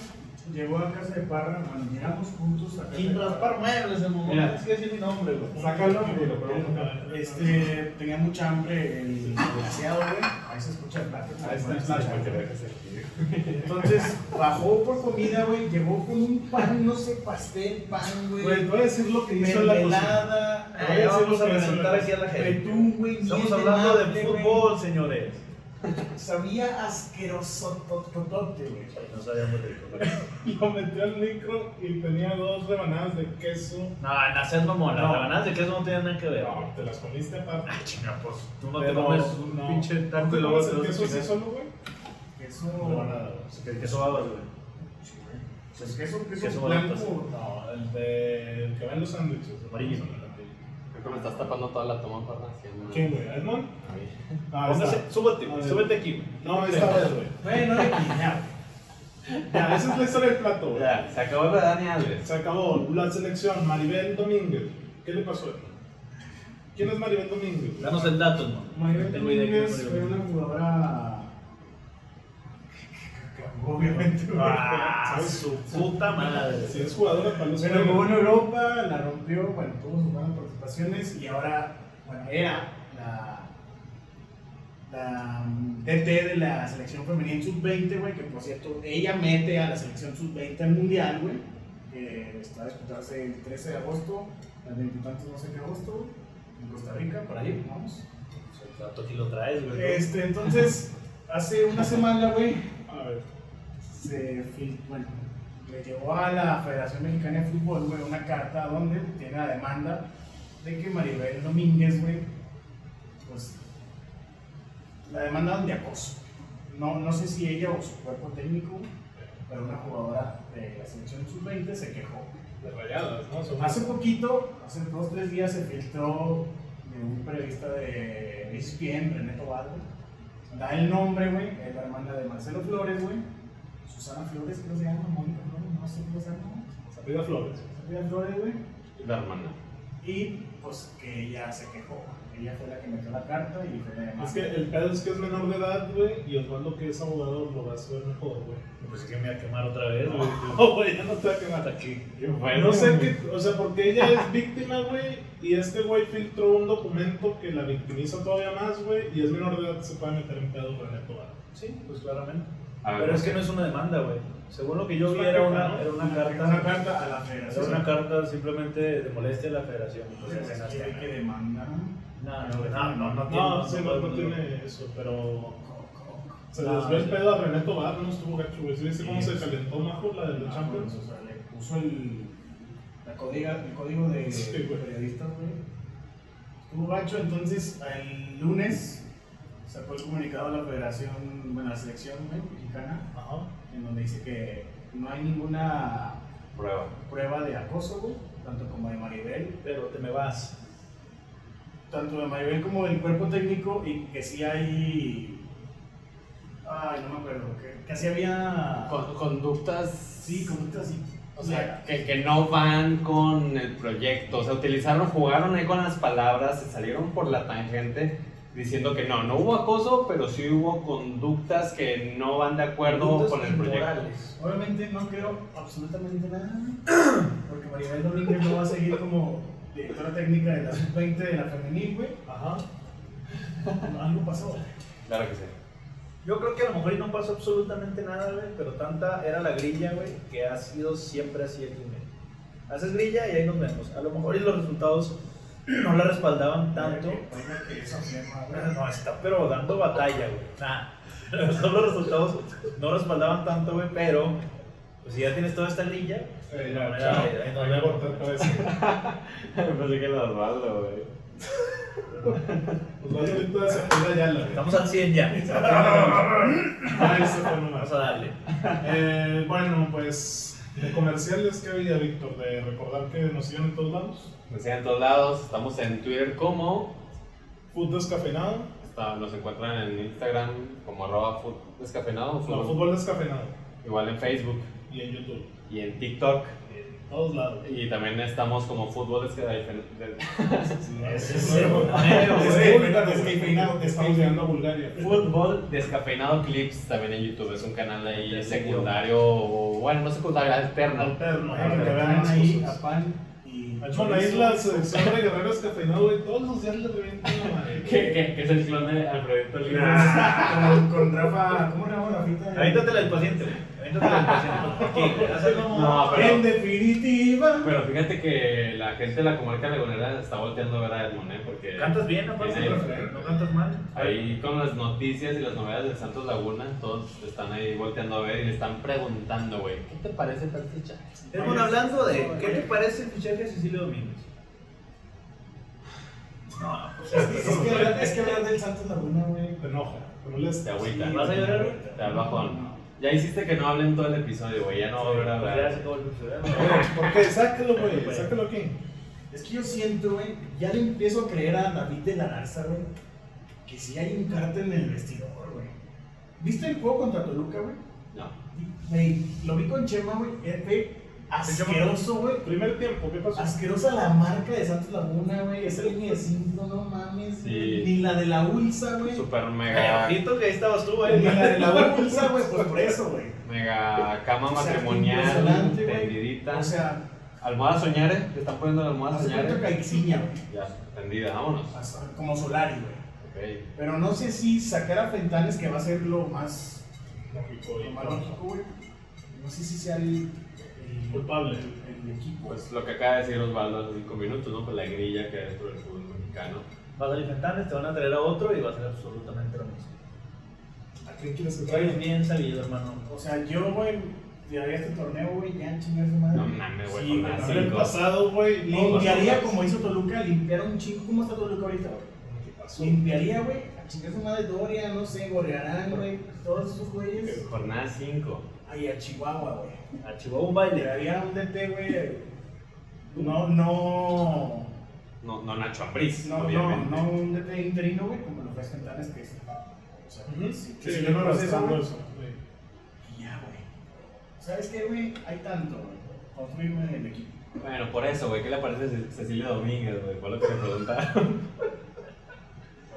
llegó a casa de Parra, bueno, llegamos juntos a casa de muebles, el momento. Que decir mi nombre, güey. Sácalo, güey, pero vamos a ver. Este, tenía mucha hambre el desgraciado, güey. Ahí se escucha el plato. Ahí está, que lo dejes aquí. Entonces, bajó por comida, güey. Llegó con un pan, no sé, pastel, pan, güey. Güey, te voy a decir lo que hizo la cocina. vamos a reventar aquí a la gente. Betún, güey. Estamos hablando de fútbol, señores. (laughs) Sabía asqueroso, tototote, güey. No sabíamos de esto. Lo metió al micro y tenía dos rebanadas de queso. No, no seas mamón. Las rebanadas de queso no tienen nada que ver. No, te las comiste aparte. Ah, chinga, pues. Tú no Pero te comes un no. pinche taco ¿Tú y luego te el lo queso así solo, güey? Queso. Rebanada, güey. Queso babas, güey. Pues queso, queso, Queso blanco. No, el de. el que va en los sándwiches. Amarillo. Creo que me estás tapando toda la toma, Parra. haciendo- ¿Quién, güey? ¿Edmond? Ah, Póngase, está. súbete, güey. aquí, güey. No, esta (laughs) vez, güey. Güey, no le guiñaba. Ya, esa es la historia del plato, güey. Ya, se acabó el de Dani Alves. Se acabó. La selección, Maribel Domínguez. ¿Qué le pasó? ¿Quién es Maribel Domínguez? Danos el dato, no. Maribel Domínguez fue una jugadora. (laughs) Obviamente. Ah, ¿Sabes? su puta madre. Si es jugadora para los Pero jugó en Europa, la rompió, bueno, tuvo sus buenas participaciones y ahora, bueno, era la mm, DT de la selección femenil sub-20, güey, que por cierto, ella mete a la selección sub-20 al mundial, güey, que está a disputarse el 13 de agosto, el 20 y tantos, no sé qué agosto, en Costa Rica, por ahí, vamos. El dato aquí lo traes, güey. Este, entonces, (laughs) hace una semana, güey, A ver. se bueno, le llegó a la Federación Mexicana de Fútbol, güey, una carta donde tiene la demanda de que Maribel Domínguez, güey, pues, la demanda de acoso. No, no sé si ella o su cuerpo técnico, pero una jugadora de la selección sub-20 se quejó. De rayadas, ¿no? Hace poquito, hace dos o tres días, se filtró de un periodista de ESPN, René Tobar. Da el nombre, güey, es la hermana de Marcelo Flores, güey. Susana Flores, creo que se llama, Mónica Flores, no sé cómo se llama. Frida Flores. Sofía Flores, güey. La hermana. Y pues que ella se quejó. Ella fue la que metió la carta y fue la demanda. Es que el pedo es que es menor de edad, güey, y Osvaldo que es abogado lo va a hacer mejor, güey. Pues es que me voy a quemar otra vez, güey. (laughs) No, güey, ya no te va a quemar aquí. no sé qué, o sea, porque ella es víctima, güey, y este güey filtró un documento que la victimiza todavía más, güey, y es menor de edad, se puede meter en pedo con el Tobar. Sí, pues claramente. A ver, Pero es ¿por que no es una demanda, güey. Según lo que yo vi, era carta, una, era una Una carta. carta a la Era federación. una carta simplemente de molestia a la federación. Pues Entonces, que demandan. No, no, no, no, no, sí, no, tiene eso, pero se les ve el pedo a René Tobar, no estuvo gacho, güey. ¿Sí viste cómo se calentó Majo la de los Ah, Champions? o sea, le puso el, La código, el código de periodistas, güey. Estuvo gacho, entonces el lunes sacó el comunicado de la federación, bueno, la selección mexicana, Ajá. en donde dice que no hay ninguna Prueba. prueba de acoso, güey, tanto como de Maribel, Pero te me vas. Tanto de Maribel como del cuerpo técnico, y que sí hay. Ay, no me acuerdo, que, que sí había. Con- conductas. Sí, conductas así. O sea, que, que no van con el proyecto. O sea, utilizaron, jugaron ahí con las palabras, se salieron por la tangente diciendo que no, no hubo acoso, pero sí hubo conductas que no van de acuerdo Conductas con el proyecto. Obviamente no creo absolutamente nada, porque Maribel Domínguez no va a seguir como directora técnica de la sub-20 de la femenil, güey. Ajá. (laughs) Algo pasó. Claro que sí. Yo creo que a lo mejor no pasó absolutamente nada, güey, pero tanta era la grilla, güey, que ha sido siempre así en México. Haces grilla y ahí nos vemos. A lo mejor y los resultados no la respaldaban tanto. No, está pero dando batalla, güey. Nah. (laughs) Los resultados no respaldaban tanto, güey, pero pues si ya tienes toda esta grilla, Eh, no, ya, chao. ya, ya, nos Voy a vemos. cortar cabeza. Pensé que lo Osvaldo, güey. Pues Estamos al 100 ya. (laughs) Ah, eso. Vamos a darle. Eh, bueno, pues de comerciales que había, Víctor, de recordar que nos siguen en todos lados. Nos siguen en todos lados. Estamos en Twitter como. Food descafeinado, está- nos encuentran en Instagram como arroba food descafeinado. no, fútbol. fútbol descafeinado. Igual en Facebook Y en YouTube. y en TikTok. En todos lados. Y también estamos como fútbol que- descafeinado, Estamos llegando a Bulgaria. Fútbol Descafeinado Clips también en YouTube, es un canal ahí secundario, o bueno, no secundario, alterno. Alterno. Que vean ahí a Pan y. Bueno, ahí la selección de guerreros descafeinados, güey, todos los días le revientan la madre. (laughs) Que, que- que es el clon de (laughs) con, Rafa. ¿Cómo le llama Rafita? Avéntatela al paciente, güey. No, (laughs) pero- En definitiva. Pero fíjate que la gente de la comarca lagunera está volteando a ver a Edmond, ¿eh? Porque Cantas bien, aparte, Sí. no cantas mal. ahí con las noticias y las novedades de Santos Laguna, todos están ahí volteando a ver y le están preguntando, güey, ¿qué te parece tal fichaje? Estamos hablando de, ¿qué te parece el fichaje de Cecilio Domínguez? No, pues Es que, es que hablar- es que hablar del Santos Laguna, güey. Te enoja, te molesta. Te agüita. ¿Vas a llorar? Te da bajón. Ya hiciste que no hablen todo el episodio, güey, ya no va a volver a ya se hablar. acabó el episodio. Oye, ¿Por qué? Sáquelo, güey, sáquelo aquí. Es que yo siento, güey, ya le empiezo a creer a David de la Garza, güey, que sí hay un cártel en el vestidor, güey. ¿Viste el juego contra Toluca, güey? No. Güey, lo vi con Chema, güey, fue asqueroso, güey. Primer tiempo, ¿qué pasó? Asquerosa la marca de Santos Laguna, güey. Esa línea de 5, no mames. Sí. Ni la de la Ulsa, güey. Super mega, ojito que ahí estabas tú, Ni güey. la de la Ulsa, güey, pues por eso, güey. mega cama O sea, matrimonial, tendidita. O sea, almohada soñare, te están poniendo la almohada soñare. Caixinha, güey. Ya, tendida, vámonos. Hasta Como Solari, güey. Ok. Pero no sé si sacar a Fentanes, que va a ser lo más, Lógico, lo y más lógico, güey. No sé si sea el- Culpable. el, el equipo. Pues lo que acaba de decir Osvaldo hace cinco minutos, ¿no? Pues la grilla que hay dentro del fútbol mexicano. Vas a Fentanes, te van a traer a otro y va a ser absolutamente lo mismo. ¿A quién quieres que Eres traiga? bien sabido, hermano. O sea, yo, güey, llegaría a este torneo, güey, ya chingar su madre. No mames, güey, Sí, con el pasado, güey, Limpiaría como hizo Toluca, limpiar un chingo. ¿Cómo está Toluca ahorita, güey? ¿Qué pasó? Limpiaría, güey, a chingar su madre Doria, no sé, Gorrearán, güey, todos esos güeyes. Jornada 5. Ahí a Chihuahua, güey. A Chihuahua un Le baile. daría un DT, güey. No, no. No, no Nacho Ambriz, No, no, obviamente. no un DT interino, güey, como lo fue Fentanes, que es. O sea, Ujú. sí, Sí, sí, yo no eso. sí. Y ya, güey. ¿Sabes qué, güey? Hay tanto, güey. Construirme el equipo. Bueno, por eso, güey, ¿qué le parece Ce- Cecilia Domínguez, güey? Fue lo que me preguntaron.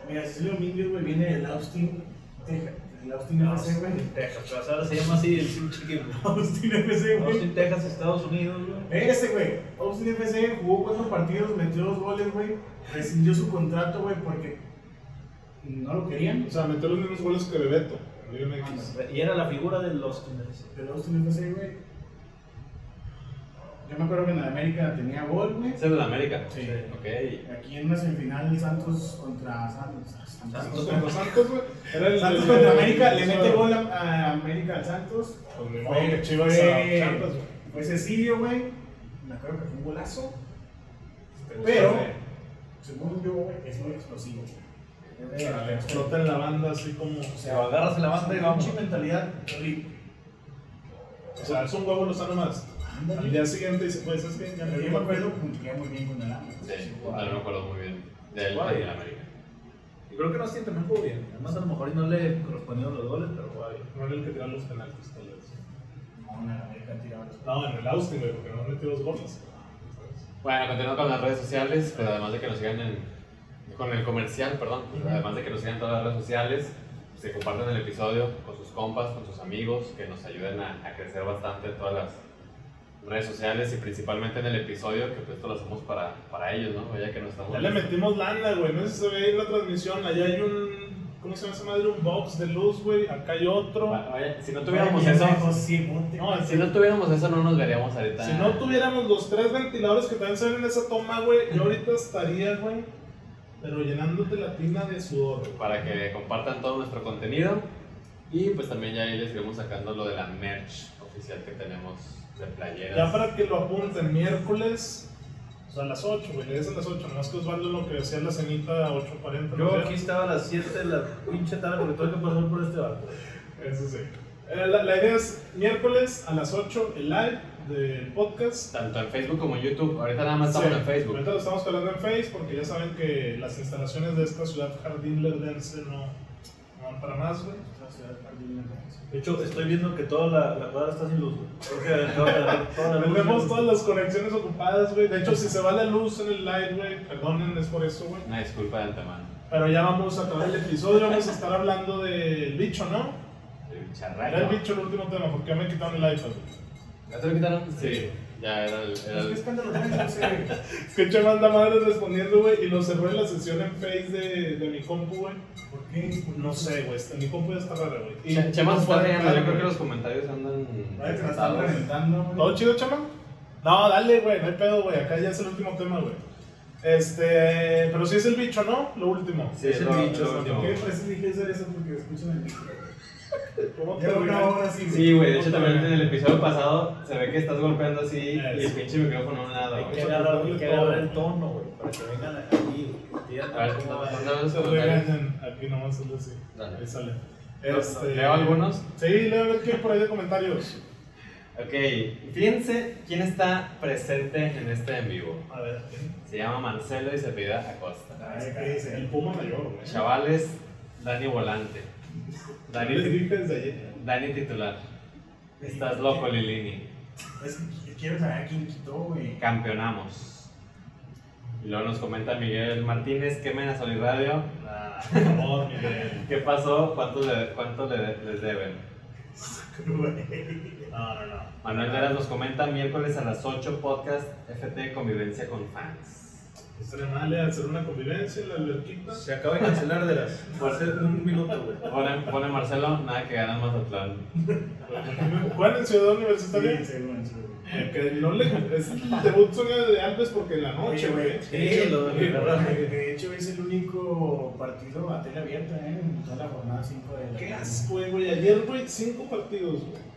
Mira, Cecilio Domínguez, güey, viene del Austin, Texas. El Austin FC, güey. Texas, pues ahora se llama así el pinche equipo. (laughs) Austin FC, güey. Austin, Texas, Estados Unidos, güey. Ese, güey. Austin FC jugó cuatro partidos, metió dos goles, güey. Rescindió su contrato, güey, porque no lo querían. O sea, metió los mismos goles que Bebeto. MX. Y era la figura de los Austin. Del Austin FC, güey. Yo me acuerdo que en la América tenía gol, güey. ¿Es de la América? Sí. Ok. Aquí en una semifinal Santos contra Santos. Santos Santos, contra Santos, güey. Era el Santos contra el- América, le mete gol a, a América al Santos. Pues Fue- Chivas fue- güey. Fue Cecilio, güey. me acuerdo que fue un golazo, pero según yo, güey, es muy explosivo. Ah, Explota en la banda así como. O O sea, Lo agarras en la banda y vamos. Pinche mentalidad horrible. sea, es un huevo más. Al día siguiente dice, pues es que ya Pero yo me acuerdo que cumplía muy bien con el AME. Sí, no me acuerdo muy bien del Guay. de América. Y creo que no también jugó bien. Además, a lo mejor no le correspondieron los goles, pero guay. No era el que tiraba los penaltis, tal vez. No, en el América tiraba los No, en el Austin, güey, porque no metió dos goles. Bueno, continuando con las redes sociales, pues además de que nos sigan en, con el comercial, perdón, pues, además de que nos sigan en todas las redes sociales, pues, que compartan el episodio con sus compas, con sus amigos, que nos ayuden a, a crecer bastante en todas las redes sociales y principalmente en el episodio, que pues esto lo hacemos para, para ellos, ¿no? Vaya que no estamos... Ya le metimos lana, güey. No sé si se ve ahí en la transmisión. Allá hay un. ¿Cómo se llama esa madre? Un box de luz, güey. Acá hay otro. Si no tuviéramos eso. No, si no tuviéramos eso no nos veríamos ahorita. Si no tuviéramos los tres ventiladores que también se ven en esa toma, güey, yo ahorita estaría, güey, pero llenándote la tina de sudor, güey. para que compartan todo nuestro contenido y pues también ya ahí les iremos sacando lo de la merch oficial que tenemos de playeras. Ya para que lo apunten, miércoles, o sea, a las 8, güey, le a las 8, nomás que Osvaldo lo que decía en la cenita a 8.40. Yo ¿no? aquí estaba a las 7 de la pinche tarde porque tuve que pasar por este barco. Eso sí. Eh, la, la idea es miércoles a las 8, el live del podcast. Tanto en Facebook como en YouTube. Ahorita nada más estamos Sí, en Facebook. Ahorita lo estamos hablando en Facebook porque ya saben que las instalaciones de esta ciudad jardín lerdense no, no van para más, güey. De hecho, estoy viendo que toda la, la cuadra está sin luz. güey. Creo que toda la, toda la luz. Tenemos todas las conexiones ocupadas, güey. De hecho, si se va la luz en el live, güey, perdonen, es por eso, güey. Una disculpa de antemano. Pero ya vamos a acabar el episodio, vamos a estar hablando del bicho, ¿no? El Era el charraco. bicho el último tema, porque ya me quitaron el iPad. güey. ¿Ya te lo quitaron? Sí. Ya era el. Era Es que el... escándalo, no sé. Es que Che manda madres respondiendo, güey, y lo cerró en la sesión en Face de, de mi compu, güey. ¿Por qué? No sé, güey, este, mi compu ya está rara, güey. Y Che- Chema se está puede riendo. Yo creo que los comentarios andan. Están reventando, güey. ¿Todo chido, Chema? No, dale, güey, no hay pedo, güey. Acá ya es el último tema, güey. Este, pero sí es el bicho, ¿no? Lo último. Sí, Es el bicho, lo último. ¿Qué? Pues dije hacer eso porque escuchan el micro. ¿Cómo te Lleva una hora así. Sí, güey. De hecho, también en el episodio pasado se ve que estás golpeando así y el pinche micrófono a un lado. Hay que agarrar, hay que agarrar el tono, güey, para que vengan aquí, A ver, cómo va. ¿no Se sabes regañan. Aquí nomás es así. Dale. Ahí sale. Leo- Este, ¿Leo algunos? Sí, leo a ver qué hay por ahí de comentarios. Ok, fíjense quién está presente en este en vivo. A ver. Se llama Marcelo y se pide Acosta. Ay, ¿qué dice? El Puma mayor, güey. Chavales, Dani Volante. Les Dani, dije desde ayer. Dani titular. Estás loco, Lilini. Es que quiero saber a quién quitó, güey. Campeonamos. Y luego nos comenta Miguel Martínez, quemen a Soliradio. Ah, por favor, Miguel. (laughs) ¿Qué pasó? ¿Cuánto, le- cuánto le- les deben? (laughs) No, no, no. Manuel Veras nos comenta miércoles a las 8 podcast FT Convivencia con Fans. Estaría mal eh, hacer una convivencia en la alberquita. Se acaba de cancelar de las. (laughs) Por hacer un minuto, güey. Pone, pone Marcelo, nada que gana Mazatlán. ¿Juegan (laughs) en Ciudad Universitaria? Sí, sí, güey, sí, que no le, es el debut soñado de Alves porque en la noche, güey. Sí, lo de hecho, es el único partido a tele abierta, ¿eh? En toda la jornada 5 de la Qué asco, güey. Ayer, güey, cinco partidos, güey.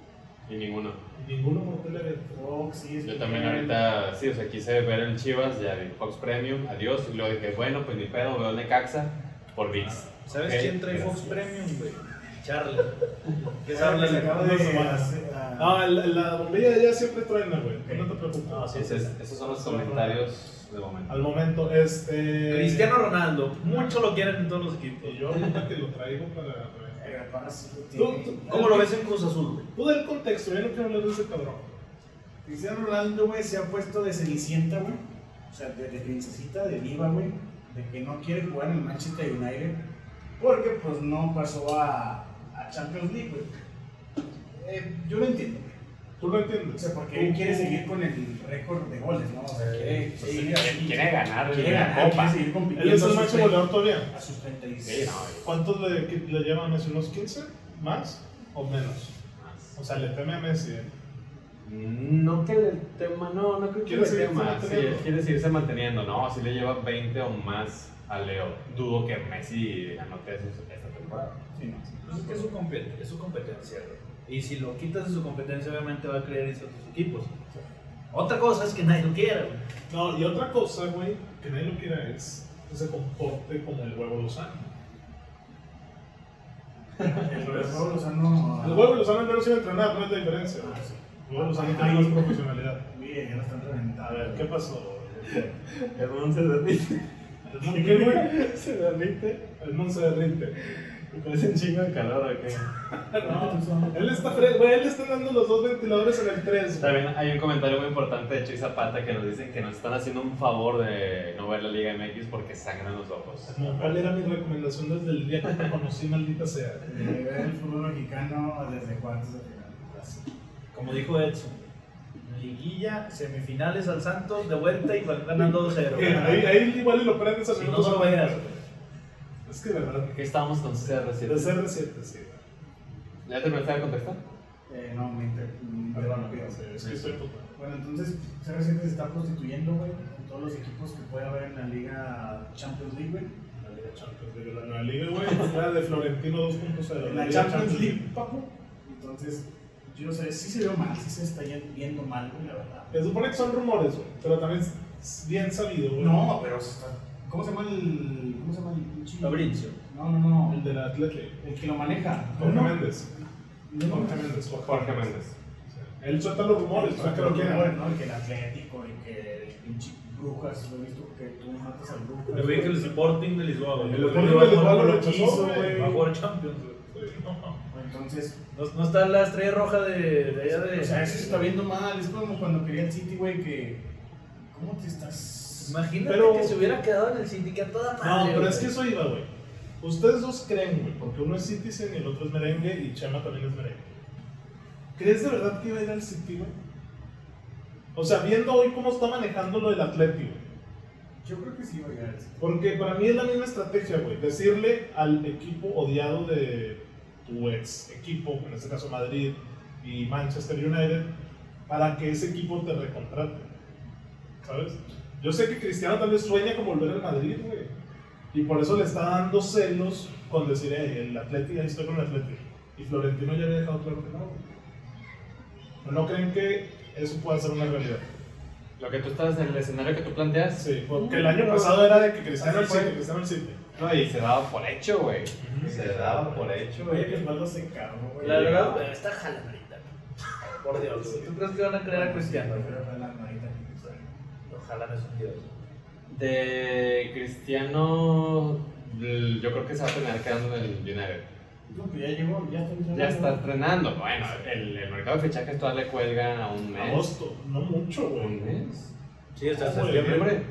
Y ninguno. Y ninguno abierta. Fox, sí, es Yo también ahorita, sí, o sea, quise ver el Chivas, ya vi Fox Premium, adiós. Y luego dije, bueno, pues ni pedo, veo el Necaxa por VIX. ¿Sabes quién trae gracias. Fox Premium, güey? (laughs) Charlie. ¿Qué se de ah, No, la, la bombilla ya siempre truena, güey. No te preocupes. Ah, sí, esos son los comentarios de momento. Al momento, este. Cristiano Ronaldo. Mucho lo quieren en todos los equipos. Y yo ahorita que lo traigo para. Tú- tú- ¿Cómo lo ves en Cruz Azul, güey? Tú del contexto, yo no quiero hablar de ese cabrón. Cristiano Ronaldo, güey, se ha puesto de cenicienta, güey. O sea, de, de princesita, de diva, güey. De que no quiere jugar en el Manchester United. Porque, pues, no pasó a, a Champions League, güey. Eh, yo lo entiendo. Tú lo O entiendes. sea, porque él quiere seguir con el récord de goles, ¿no? O sea, quiere Pues, seguir así. quiere ganar Quiere la ganar, copa. quiere seguir compitiendo. Él es el máximo 30 goleador todavía. A sus 36. Sí, no, ¿Cuántos le, que- le llevan Messi? ¿Unos 15? ¿Más? ¿O menos? más. O sea, le teme a Messi. ¿eh? No que el tema, no, no creo que ¿Quiere le tema. Sí, quiere seguirse manteniendo. No, si le lleva 20 o más a Leo. Dudo que Messi anote eso esta temporada. Sí, no. Pues es que es su, competencia, es su competencia, güey. Y si lo quitas de su competencia, obviamente va a creer irse a otros equipos. Otra cosa es que nadie lo quiera, güey. No, y otra cosa, güey, que nadie lo quiera es que se comporte como el huevo Lozano. El huevo Lozano. El huevo Lozano iba a entrenar, no es la diferencia. güey. El huevo Lozano tiene más profesionalidad. Bien, ya lo están A reventando. ver, ¿qué pasó? Hermano (laughs) se derrite. ¿El qué, güey? Se derrite. El se derrite. Me parece un chingo de calor, ¿o qué? No, él está fre- güey, él le están dando los dos ventiladores en el 3. También hay un comentario muy importante de Chuy Zapata que nos dicen que nos están haciendo un favor de no ver la Liga MX porque sangran los ojos. ¿Cuál era mi recomendación desde el día que te conocí, maldita sea? De (laughs) ver el fútbol mexicano desde cuartos de final. Como dijo Edson, liguilla, semifinales al Santos, de vuelta y van ganando 2-0. Que (laughs) Ahí, ahí igual y lo prendes a Si no, lo veas. Es que de verdad, Aquí estábamos con CR7. de CR7, sí. ¿Ya terminaste de contestar? Eh, no, me interrumpió. es que estoy puto. Bueno, entonces CR7 se está prostituyendo, güey, en todos los equipos que puede haber en la Liga Champions League, güey. La Liga Champions League, la nueva liga, güey, era de Florentino 2.0. En la Champions League, papu. Entonces, yo no sé, sí se ve mal, sí se está viendo mal, güey, la verdad. Se supone que son rumores, güey, pero también es bien sabido, güey. No, pero se está. ¿Cómo se llama el. ¿Cómo se llama el pinche? Fabrizio. No, no, no. El del Atleti. El que lo maneja. Jorge No, Méndez. no, no. Jorge Méndez. Jorge Méndez. Él suelta los rumores para que lo quieran. Bueno, el que el Atlético, el que el pinche Brujas, lo he visto que tú matas al Brujas. Yo vi que el Sporting de Lisboa, güey. El Sporting de Lisboa lo rechazó, güey. Va a jugar Champions, güey. Sí, no. Entonces, No, no está la estrella roja de, de allá de. o sea, eso se está viendo mal. Es como cuando quería el City, güey, que. ¿Cómo te estás.? Imagínate Pero- que se hubiera quedado en el a toda madre. No, pero güey. es que eso iba, güey. Ustedes dos creen, güey, porque uno es Citizen y el otro es merengue y Chema también es merengue. ¿Crees de verdad que iba a ir al City, güey? O sea, viendo hoy cómo está manejando lo del Atlético, güey. Yo creo que sí va a llegar al City. Porque para mí es la misma estrategia, güey. Decirle al equipo odiado de tu ex equipo, en este caso Madrid y Manchester United, para que ese equipo te recontrate. ¿Sabes? Yo sé que Cristiano tal vez sueña con volver al Madrid, güey. Y por eso le está dando celos con decir, hey, el Atlético, ahí estoy con el Atlético. Y Florentino ya había dejado claro que no, güey. ¿No creen que eso pueda ser una realidad? Lo que tú estás en el escenario que tú planteas. Sí, porque el año pasado era de que Cristiano el City, Cristiano el City. No, y se daba por hecho, güey. Se daba por hecho, Oye, que güey. Osvaldo se cagó, güey. La verdad, güey, está jalando ahorita. Por Dios, güey. ¿Tú crees que van a creer a Cristiano? Pero la marita que puso ahí. Ojalá no es un dios. De Cristiano, yo creo que se va a terminar quedando en el United. No, pues ya llegó, ya está entrenando. Ya está entrenando. Bueno, el, el mercado de fichajes todavía le cuelga a un mes. Agosto, no mucho, güey. ¿Un mes? Sí, está Ojo, septiembre.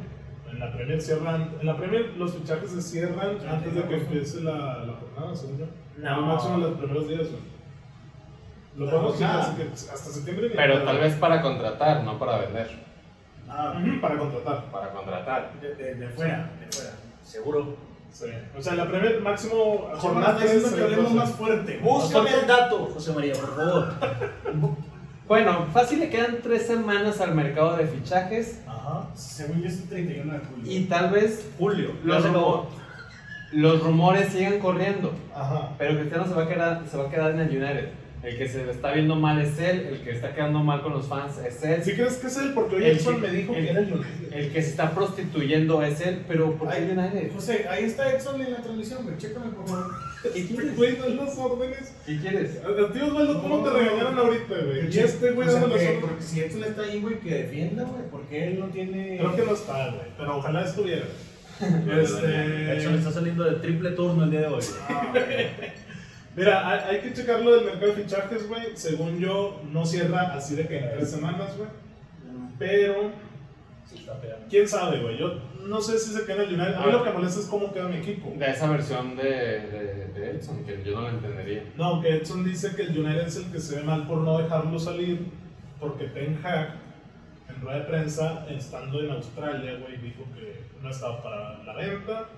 En la Premier cierran, en la Premier los fichajes se cierran Ya antes de que empiece la, la jornada, según yo. No. Lo máximo en los primeros días, güey. Lo podemos hasta septiembre. Pero tal vez para contratar, no para vender. Ah, para contratar. Para contratar. de, de, de fuera, de fuera. Seguro. Sí. O sea, la Premier máximo Jornada que hablemos 12. más fuerte. Búscame el dato, José María, por favor. (laughs) Bueno, fácil le quedan tres semanas al mercado de fichajes Ajá. Según yo es el 31 de julio. y tal vez Julio. los, los rumores sigan corriendo. Ajá. Pero Cristiano se va, a quedar, se va a quedar en el United. El que se le está viendo mal es él, el que está quedando mal con los fans es él. ¿Sí crees que es él? Porque hoy El Edson que- me dijo el- que era el United. El que se está prostituyendo es él, pero ¿por qué Ay, United? José, ahí está Edson en la transmisión, güey. Chécame, por favor. ¿Qué quieres? güey da las órdenes. ¿Qué quieres? A ti, Osvaldo, ¿cómo te regañaron ahorita, güey? Y este güey dando las órdenes. Porque si Edson está ahí, güey, que defienda, güey. Porque él no tiene. Creo que no está, güey. Pero ojalá estuviera. (laughs) Este. está saliendo de triple turno el día de hoy. Ah. Mira, hay, hay que checar lo del mercado de fichajes, güey. Según yo, no cierra así de que en tres semanas, güey. Pero, quién sabe, güey. Yo no sé si se queda en el United. A mí lo que molesta es cómo queda mi equipo. De esa versión de, de, de Edson, que yo no la entendería. No, que Edson dice que el United es el que se ve mal por no dejarlo salir. Porque Ten Hag, en rueda de prensa, estando en Australia, güey, dijo que no estaba para la venta.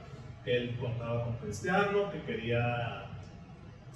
Que él contaba con Cristiano, que quería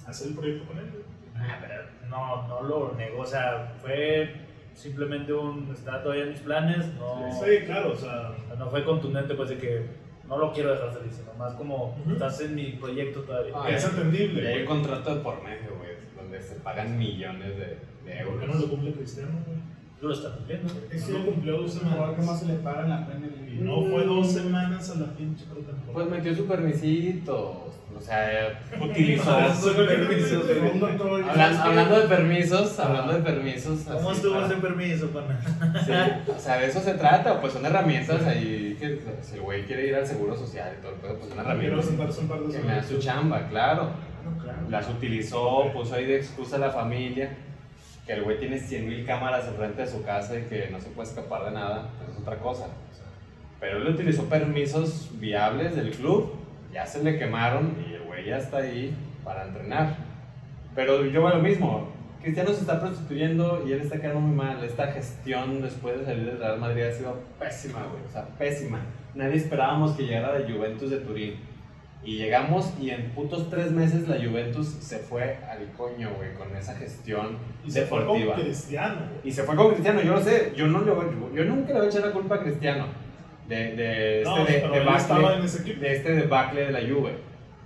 hacer el proyecto con él. Ah, pero no, no lo negó. O sea, fue simplemente un. Está todavía en mis planes. No, Sí, claro, o sea. no fue contundente, pues de que no lo quiero dejar salir, sino más como estás en mi proyecto todavía. Ah, es entendible. Y hay un contrato de por medio, güey, donde se pagan millones de, de ¿Por qué no euros. lo cumple Cristiano, güey? Lo está cumpliendo. Es No el cumplió dos semanas. que más se le paga en la Premier Y League. no fue dos semanas a la pinche pretemporada. Pues metió su permisito. O sea, utilizó. Ah, Su permiso, güey. Segundo todo- Hablan- hablando de permisos, hablando de permisos. ¿Cómo así estuvo para- ese permiso, pana? Sí, o sea, de eso se trata, pues son herramientas ahí que si el güey quiere ir al seguro social y todo, el pedo, pues son herramientas que me da su chamba, claro. Las utilizó, puso ahí de excusa a la familia, que el güey tiene 100 mil cámaras enfrente de su casa y que no se puede escapar de nada, pues es otra cosa. Pero él utilizó permisos viables del club, ya se le quemaron y el güey ya está ahí para entrenar. Pero yo veo lo mismo, Cristiano se está prostituyendo y él está quedando muy mal. Esta gestión después de salir del Real Madrid ha sido pésima, güey, o sea, pésima. Nadie esperábamos que llegara la Juventus de Turín. Y llegamos y en putos tres meses la Juventus se fue al coño, güey, con esa gestión Y se fue con deportiva. Cristiano, güey. Y se fue con Cristiano, yo lo sé, yo, no le voy- yo nunca le voy a echar la culpa a Cristiano de, de No, este de, en ese equipo. de este debacle de la Juve.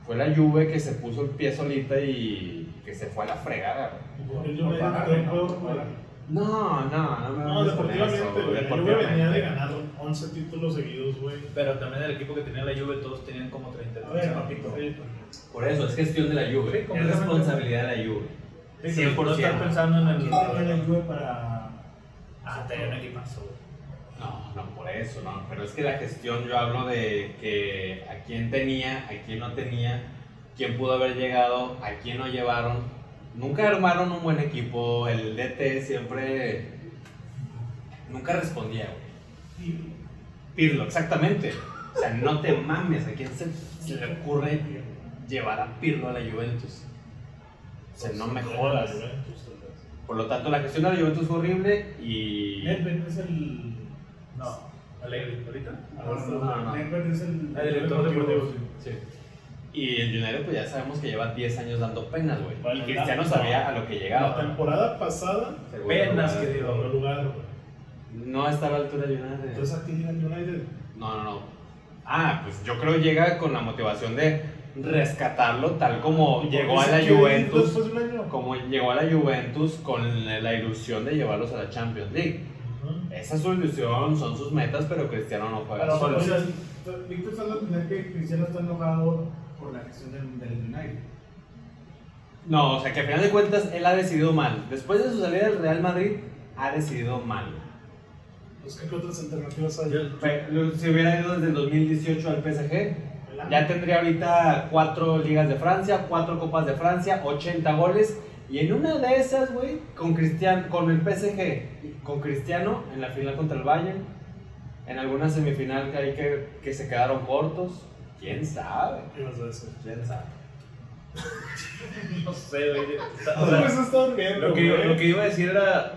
Fue la Juve que se puso el pie solita y que se fue a la fregada, güey. El Juve para- creo que fue- no, para- No, no, no me No, deportivamente, güey. La Juve venía de ganar 11 títulos seguidos, güey. Pero también el equipo que tenía la Juve, todos tenían como 30. A ver, papito. Sí, Por eso, es gestión de la Juve, Sí, es responsabilidad de la Juve. Sí, 100%. No estar pensando en ¿A quién tenía el. la Juve para...? Ah, tenía un equipazo, güey. No, no por eso, no. Pero es que la gestión, yo hablo de que a quién tenía, a quién no tenía, quién pudo haber llegado, a quién no llevaron. Nunca armaron un buen equipo. El DT siempre. Nunca respondía, güey. Pirlo, exactamente. O sea, no te mames. ¿A quién se, se le ocurre llevar a Pirlo a la Juventus? O sea, no me jodas. Por lo tanto, la gestión de la Juventus fue horrible y. Nedved es el... No, Alegre, ¿ahorita? no, no. Nedved es el... El director deportivo. Sí. Y el United, pues ya sabemos que lleva 10 años dando penas, güey. Vale, y Cristiano la- sabía a lo que La llegaba. temporada pasada, Penas que dio. segundo lugar, güey. No está a la altura del United. Entonces aquí llega el United. No, no, no. Ah, pues yo creo que llega con la motivación de rescatarlo tal como ¿Y por llegó a la Juventus. Después de un año. Como llegó a la Juventus con la ilusión de llevarlos a la Champions League. Esa es su ilusión, son sus metas, pero Cristiano no juega solo. o sea, Víctor a entender que Cristiano está enojado por la gestión del, del United. No, o sea que al final de cuentas él ha decidido mal. Después de su salida del Real Madrid, ha decidido mal. Pues, ¿qué otras alternativas hay? Yo- Fe- Si hubiera ido desde el 2018 al PSG, ya tendría ahorita cuatro ligas de Francia, cuatro copas de Francia, 80 goles. Y en una de esas, güey, con Cristian, con el PSG, con Cristiano en la final contra el Bayern, en alguna semifinal que hay que, que se quedaron cortos, quién sabe, ¿Qué a decir? quién sabe. (laughs) No sé, güey. O sea, pues está durmiendo, lo, que, güey. lo que iba a decir era.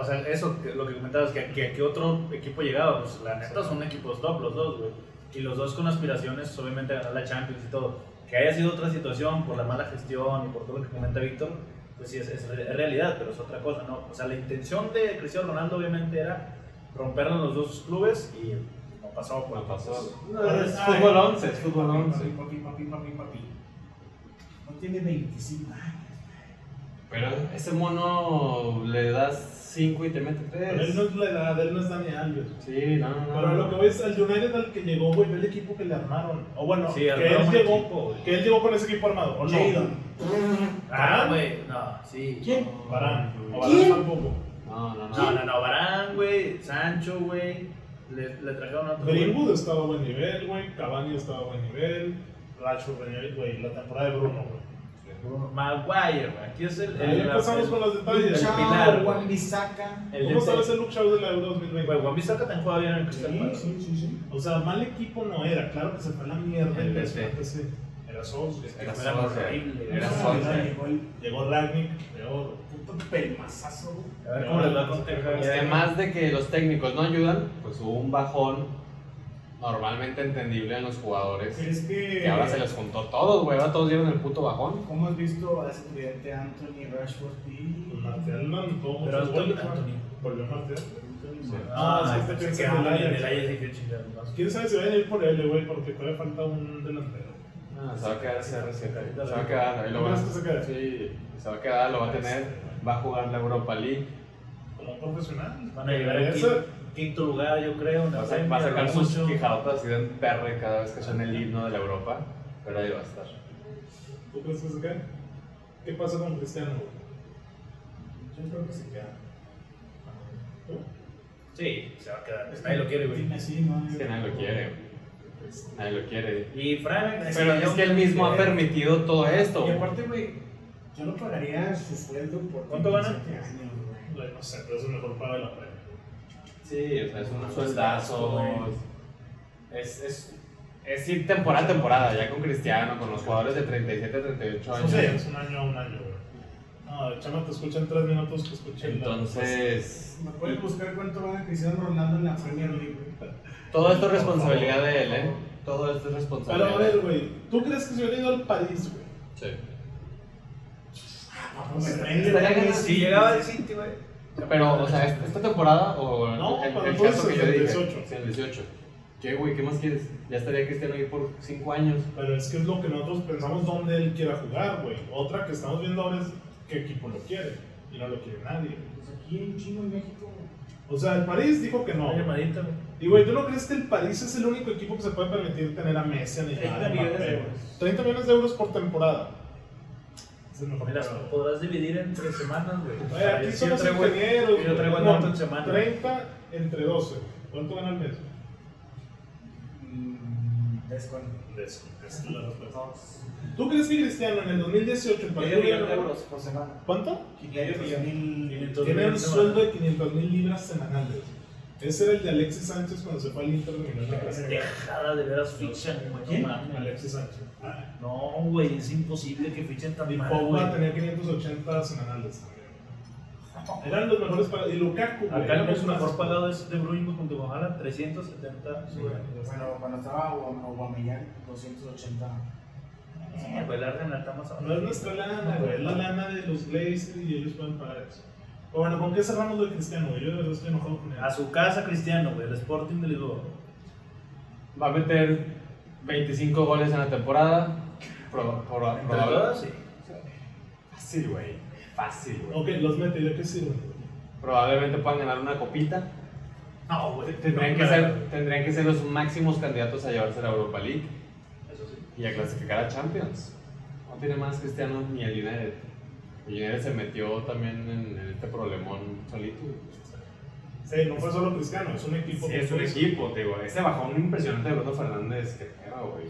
O sea, eso, lo que comentabas, que, que, que otro equipo llegaba, pues la neta son equipos top los dos, güey. Y los dos con aspiraciones, obviamente, a ganar la Champions y todo. Que haya sido otra situación por la mala gestión y por todo lo que comenta Víctor, pues sí, es, es re- es realidad, pero es otra cosa, ¿no? O sea, la intención de Cristiano Ronaldo, obviamente, era rompernos los dos clubes y pasó, pues. No pasó. Ay, es fútbol 11, es fútbol papi, 11. Papi, papi, papi, papi. No tiene 25 años. Pero ese mono le das 5 y te mete Pero él 3. no es la edad, él no es Dani Alves. Sí, no, no, no. Pero lo que voy es al United al que llegó, güey, ve el equipo que le armaron. O bueno, Sí, que, él llegó, equipo, que él llegó con ese equipo armado. ¿O no? Jadon. Ah, güey, no, sí. ¿Quién? Varane. O ¿Quién? Varane tampoco. No, no, no. No, no, no, Barán, güey, Sancho, güey, le, le trajeron otro. Greenwood estaba a buen nivel, güey. Cavani estaba a buen nivel. Rashford, güey, la temporada de Bruno, güey. Maguire, güey, aquí es el. Ahí el empezamos el- con los detalles. Chao, pilar, Juan. Bisaca. el ¿Cómo sabes el look show de la Euro 2020? Güey, Juan Bisaca también juega bien en el Crystal Sí, Palace. sí, sí, sí. O sea, mal equipo no era. Claro que se fue a la mierda. El el. Era Solskjaer. Era horrible, Era Solskjaer. Llegó Llegó Ragnick, peor. puto pelmazazo. güey. A ver cómo les va con. Y además de que los técnicos no ayudan, pues hubo un bajón normalmente entendible en los jugadores. ¿Crees que.? Que ahora se les juntó todos, güey. Ahora todos dieron el puto bajón. ¿Cómo has visto a ese estudiante Anthony Rashford y. Martial no anotó Pero. Anthony. Volvió Martial. Ah, Ah, sí, este en en el Ajax. ¿Quién sabe si van a ir por él, güey? Porque todavía falta un delantero. Ah, se va a quedar CR7. Se va a quedar. Ahí lo ¿Tú va crees que se quede? Sí, se va a quedar, lo va a tener. Va a jugar la Europa League. como profesional. Van a llegar aquí ser. quinto lugar, yo creo. Va a, va a sacar sus mucho. quijadotas así de perre cada vez que suene el himno de la Europa. Pero ahí va a estar. ¿Tú crees que se queda? ¿Qué pasa con Cristiano? Yo creo que se queda. ¿Tú? Sí, se va a quedar. Nadie lo quiere, güey. Dime, sí, no, Es que nadie lo quiere. Nadie lo quiere. Y Frank. Pero es que él mismo ha permitido todo esto. Y aparte, güey, yo no pagaría su sueldo por ¿Cuánto gana? 17 años, güey. Bueno, No sé, pero es el mejor pago de la Premier. Sí, o sea, es un sueldazo. Es, es, es ir temporada a temporada, ya con Cristiano, con los jugadores de 37 38 No años. sé, es un año a un año. No, Chama te escucha en tres minutos que escuché. Entonces, ¿Me puedes buscar cuánto gana Cristiano Ronaldo en la Premier League, güey? todo esto es responsabilidad de él, ¿eh? Todo esto es Pero responsabilidad a de ver, güey, ¿tú crees que si hubiera ido al París, güey? Sí. No, me prende, Estaría güey. ganando. Si llegaba al City, güey. Pero, o sea, ¿esta temporada o No, el, pero el caso que yo el dije? 18. Sí, el 18. ¿Qué, güey? ¿Qué más quieres? Ya estaría Cristiano ahí por 5 años. Pero es que es lo que nosotros pensamos dónde él quiera jugar, güey. Otra que estamos viendo ahora es qué equipo lo quiere. Y no lo quiere nadie. Pues aquí en Chino, en México. O sea, el París dijo que no. Llamadita. Y güey, ¿tú no crees que el París es el único equipo que se puede permitir tener a Messi, a Neymar, 30 a millones de euros. 30 millones de euros por temporada. Es el mejor Mira, pago. podrás dividir entre semanas, güey. Oye, aquí yo somos traigo- ingenieros. Yo traigo güey. el No, en semana. 30 entre 12. ¿Cuánto gana el mes? Mm, Descuento. Eso, esa es la respuesta. ¿Tú crees que Cristiano en el 2018 el París Medio hubiera millón de euros por semana. ¿Cuánto? Medio millón. 500 Tiene un sueldo de 500 mil libras semanales. Ese era el de Alexis Sánchez cuando se fue al Inter de Milán. Dejada de veras fichan, güey. ¿Quién? No mames. Alexis Sánchez. Ah, No, güey, es imposible que fichen tan Y mal, Pogba güey. tenía 580 semanales también. Eran los mejores para. Y Lukaku, Acá el mejor más. pagado es De Bruyne junto con Haaland, 370. Sí, Bueno, cuando estaba Aubame- Aubameyang, 280. Sí, pues la No es nuestra lana, güey. Es la lana de los Glazers y ellos pueden pagar eso. Pero bueno, ¿con qué cerramos lo de Cristiano? güey? Yo de verdad estoy enojado con él. A su casa, Cristiano, güey, el Sporting de Lisboa. Va a meter 25 goles en la temporada. Pro, pro- probable- sí. Fácil, güey. Fácil, güey. Ok, los mete, ¿de qué sirven? Probablemente puedan ganar una copita. No, güey. Tendrían, no, que claro. ser, tendrían que ser los máximos candidatos a llevarse la Europa League Eso sí. y a clasificar a Champions. No tiene más Cristiano ni el United. El United se metió también en, en este problemón solito. Sí, no fue solo Cristiano, es un equipo. Sí, es un equipo, te digo. Ese bajón impresionante de Bruno Fernández, que pedo, güey.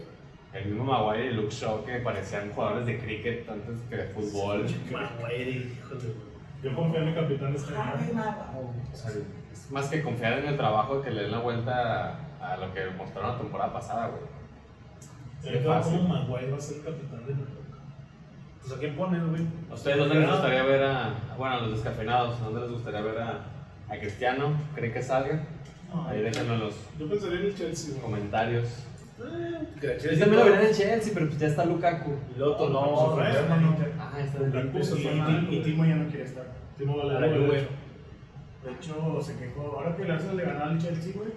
El mismo Maguire y Luke Shaw que parecían jugadores de cricket antes que de fútbol. Maguire, híjole, güey. Yo confío en mi capitán de este año. O sea, es más que confiar en el trabajo que le den la vuelta a, a lo que mostraron la temporada pasada, güey. Queda fácil. como Maguire va a ser capitán de. Pues a quién pones, güey. ¿A ustedes dónde les gustaría ver a, bueno, a los descafeinados, dónde les gustaría ver a, a Cristiano? ¿Creen que salga? Ahí déjenlo en los Yo pensaría en el Chelsea, güey. comentarios. Yo también lo vería en el Chelsea, pero pues ya está Lukaku. Y luego No, no, no. Ah, está Lukaku Y, Timo ya no quiere estar. Timo A la Valero, de hecho. Se quejó. Ahora que el Arsenal le ganó al Chelsea, güey.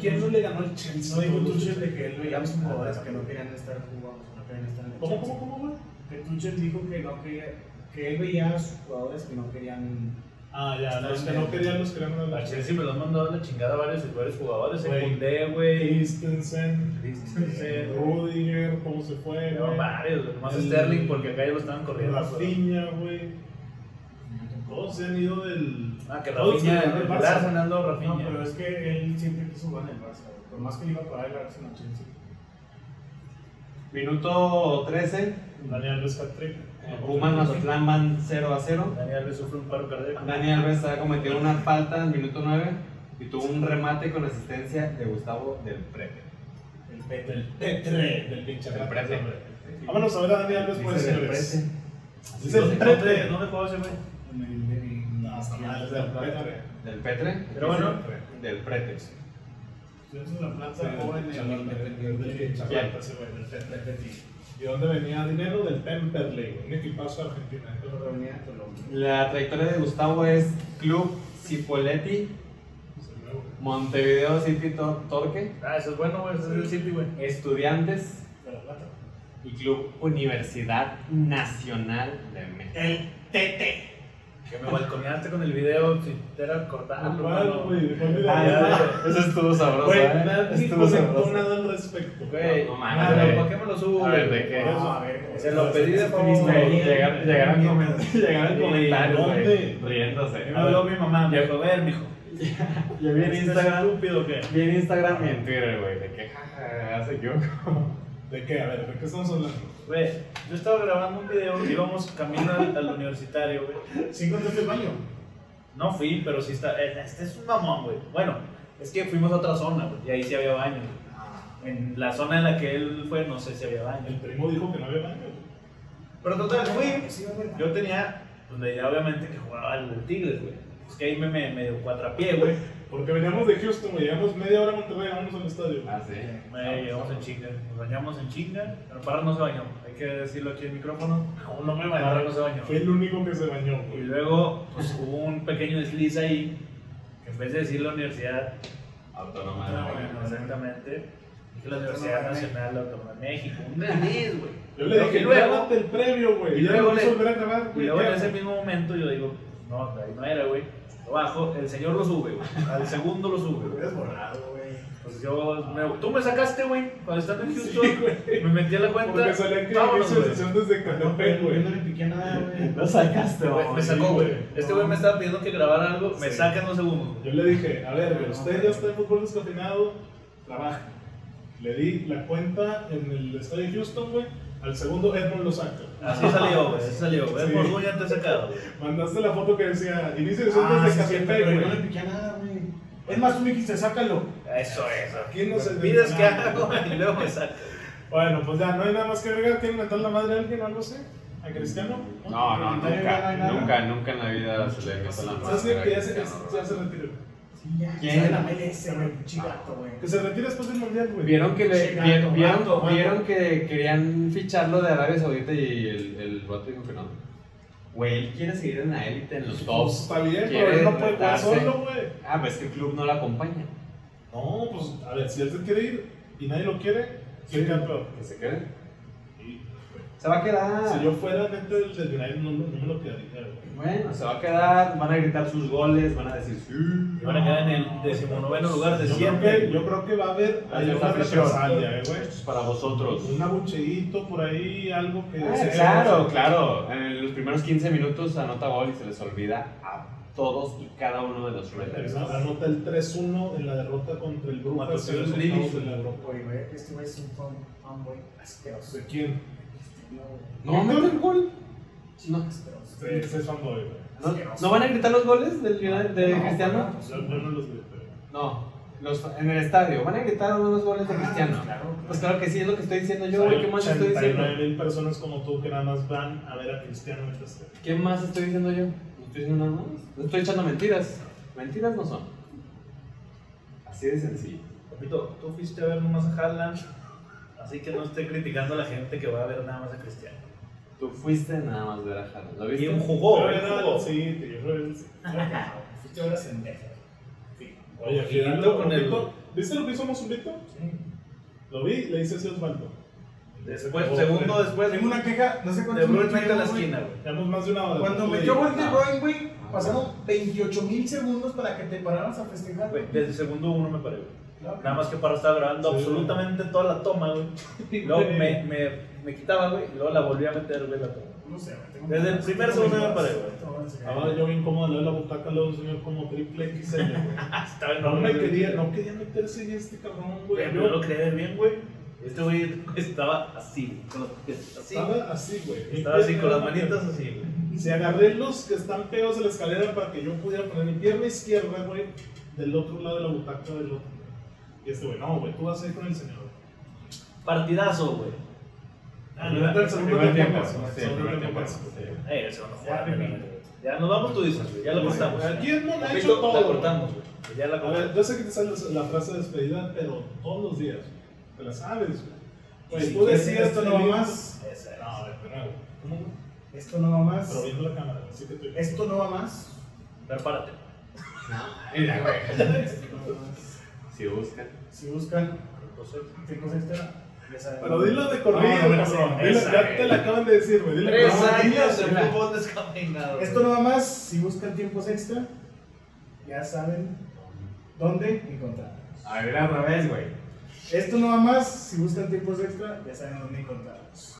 ¿quién no le ganó al Chelsea? No dijo Tuchel de que él veía a los jugadores que no querían estar jugando, no querían estar en el ¿Cómo, cómo, cómo, güey? Que Tuchel dijo que no quería, que él veía a sus jugadores que no querían. Ah, ya, los que no querían los querían A al Chelsea me lo han mandado a la chingada varios, varios jugadores. En Koundé, güey. Christensen, Christensen. Rudiger, ¿cómo se fue? No, varios, güey. Más El- Sterling porque acá ya lo estaban corriendo. Rafinha, güey. Todos se han ido del. Ah, que Rafinha, el Barça. Arsenal no No, Rafinha. pero es que él siempre quiso jugar en el Barça. güey. Por más que le iba a pagar el Arsenal al Chelsea. Minuto 13. Dani Alves hat-trick. Pumas Mazatlán van 0 a 0. Daniel Alves sufre un paro cardíaco. Dani Alves ha cometido una falta en el minuto 9 y tuvo un remate con asistencia de Gustavo del Prete. El Pepe. Del Petre, del pinche Del gato, Prete. Vámonos a ver a Dani Alves, del señores. Prete. Dice el ¿Dónde, Prete. ¿Dónde jugaba ese güey? En el- en- No, mal, es del Petre. Del Petre. Pero bueno. Del Prete. Entonces la plata Sí, joven el ese del Petre. ¿Y dónde venía dinero? Del Temperley, güey, un equipazo argentino. Pero venía de Colombia. La trayectoria de Gustavo es Club Cipoletti, Montevideo City Tor- Torque, Ah, eso es bueno, güey. Ese es el City, güey. Estudiantes De la plata. y Club Universidad Nacional de México. El TT. Que me balconeaste con el video, si era cortarlo. Claro, güey. Ah, ya, Eso estuvo sabroso, Güey, ¿eh? nadie Estuvo sabroso. nada al respecto. Güey, No, no mames. ¿para qué me lo subo? A ver? ¿de qué? No, a ver, Se lo pedí de favor. Llegaron (laughs) (laughs) comentarios. ¿dónde? Riéndose. Me habló mi mamá, me dijo, a ver, mijo. Yo vi en ¿Estás Instagram, estúpido o qué? vi en Instagram y en Twitter, güey, de que jaja, hace yo. ¿De qué? A ver, ¿de qué estamos hablando? Güey, yo estaba grabando un video, íbamos camino al, al universitario, güey. ¿Sí encontraste el baño? No fui, pero sí está. eh, Este es un mamón, güey. Bueno, es que fuimos a otra zona, güey, y ahí sí había baño. güey. En la zona en la que él fue, no sé si había El baño. primo dijo que no había baño. Pero total, fui. Sí, va a haber. Yo tenía, pues la idea obviamente que jugaba al Tigres, güey. Es que ahí me, me medio cuatrapié, güey. Porque veníamos de Houston, güey. Llegamos media hora a Monterrey, vamos al estadio. Ah, sí. Me llevamos en chinga, nos bañamos en chinga, pero Parra no se bañó, hay que decirlo aquí en el micrófono. No, no me Parra bañé. no se bañó. Fue el único que se bañó, Y güey. luego pues, hubo un pequeño desliz ahí, que en vez de decir la universidad, Autónoma. Ah, güey. bueno. exactamente, dije la Universidad Nacional Autónoma de México, un desliz, güey. Yo le dije, y luego, el previo, güey. y Y ya luego y güey. luego en ese mismo momento yo digo, no, ahí no era, güey. Lo bajo, el señor lo sube, güey. Al segundo lo sube, Lo güey. hubieras borrado, güey. Pues yo, me- tú me sacaste, güey, cuando estaba en Sí, Houston, güey. me metí a la cuenta. Porque salía que vámonos, güey. sesión desde No, Catepec, pero yo no güey. le piqué nada, güey. Lo sacaste, Güey, güey. me sacó, sí, güey. güey. Este güey me estaba pidiendo que grabara algo, me Sí. saca en dos segundos. güey. Yo le dije, a ver, güey, usted ya está en fútbol descafeinado, trabaja. Le di la cuenta en el estadio de Houston, güey. Al segundo Edmond lo saca. Así salió, güey, así salió, güey. Sí. Por Orgullo te he sacado. Mandaste la foto que decía, inicio de Ah, sí, Catepec, pero yo no le piqué nada, güey. Es más, tú me dijiste, sácalo. Eso es. Aquí no se pides que güey, y luego me saca. Bueno, pues ya, no hay nada más que agregar. ¿Quieren meter la madre a alguien o algo así? ¿A Cristiano? No, no, No nunca, nunca, nunca en la vida se le metió la ¿Sabes mano. qué? Que ya se retiró. Sí, ya. ¿Quién? Sale la MLS, güey. Chigato, güey. Que se retire después del mundial, güey. Vieron que, le, Sí, vieron, vieron, vieron que querían ficharlo de Arabia Saudita y el, el vato dijo que no. Güey, él quiere seguir en la élite, en los tops. está bien, Quiere pero él no puede jugar retarse. solo, güey. Ah, pues que el club no lo acompaña. No, pues a ver, si él se quiere ir y nadie lo quiere, sería peor. Que se quede. Y, Se va a quedar. Si yo fuera dentro del, del United, no, no me lo quedaría, güey. Bueno, se va a quedar, van a gritar sus goles, van a decir sí. Y van a quedar en el decimonoveno lugar de Yo creo, siempre. que, yo creo que va a haber hay una represalia, eh, güey. Esto es para vosotros. Un abucheíto por ahí, algo que. Ah, se- claro, claro. En los primeros 15 minutos anota gol y se les olvida a todos y cada uno de los Raiders. Anota el 3-1 en la derrota contra el Brujas en los de la Europa. Oye, este güey es un fan, fanboy asqueroso. ¿De quién? Este, no, mete el gol. No. Asqueroso. Ese es fanboy. ¿No, ¿no van a gritar los goles del de No, Cristiano? pues, no los los, en el estadio. ¿Van a gritar unos goles de Ah, Cristiano? claro. Pues claro que sí, es lo que estoy diciendo yo, güey. ¿Qué más estoy diciendo? mil personas como tú que nada más van a ver a Cristiano mientras te- ¿Qué más estoy diciendo yo? No estoy diciendo nada más. No estoy echando mentiras. Mentiras no son. Así de sencillo. Papito, tú fuiste a ver nomás a Haaland, así que no esté criticando a la gente que va a ver nada más a Cristiano. Tú fuiste nada más ver a Haaland. ¿Lo viste? Y un jugó, era-. Sí, te- yo creo que sí. Fuiste. Sí. Oye, Ojito Fidalgo, con el- Ojito, ¿Viste lo que hizo Mozumbeto? Sí. Lo vi, le hice así a Osvaldo. Después, Oh, segundo güey. después, Tengo una queja, no sé de cuántos Bruyne minutos mete a la esquina, güey. Llevamos más de una hora. Cuando metió gol de. Bruyne, güey, pasaron 28 mil segundos para que te pararas a festejar. Güey, Desde el segundo uno me paré, güey. Nada más que para estaba grabando Sí. absolutamente toda la toma, güey. Luego me, me, me quitaba, güey, y luego la volví a meter, güey, la toma. No sé, tengo Desde el primer segundo me paré, güey. Estaba yo bien cómodo, le doy la butaca, luego un señor como triple XL, güey. (laughs) No me quería, no quería meterse en este cabrón, güey. Yo lo quería ver bien, güey. Este güey estaba así, güey, con los pies así. Estaba así, güey. Estaba así con las manitas así, güey. Se agarré los que están pegados a la escalera para que yo pudiera poner mi pierna izquierda, güey, del otro lado de la butaca del otro. Y este güey, no, güey, tú vas a ir con el señor. Partidazo, güey. Ah, la neta, el segundo primer tiempo tiempo, pasó, sí, el segundo primer tiempo tiempo, pasó. sí. Eh, el segundo Ya, nos vamos, tú dices, güey. Ya lo cortamos. Aquí ha Papito, hecho todo. La cortamos, güey. Ya la A ver, cortamos. yo sé que te sale la frase de despedida, pero todos los días. Te la sabes, güey. Pues si tú decías esto no va más. Es. No. Esto no va más. Pero viendo la cámara, así que. Esto no va más. Prepárate. Mira, güey. (laughs) Si buscan. Si buscan Entonces, qué cosa extra, Ya saben. Pero dilo de corrido, No, Dilo- ya te la acaban de decir, güey. Dile Tres no, años dilo, de fútbol descafeinado. Esto nada más, si buscan tiempos extra, ya saben dónde encontrarlos. A ver, otra vez, güey. Esto nada más, si buscan tiempos extra, ya saben dónde encontrarlos.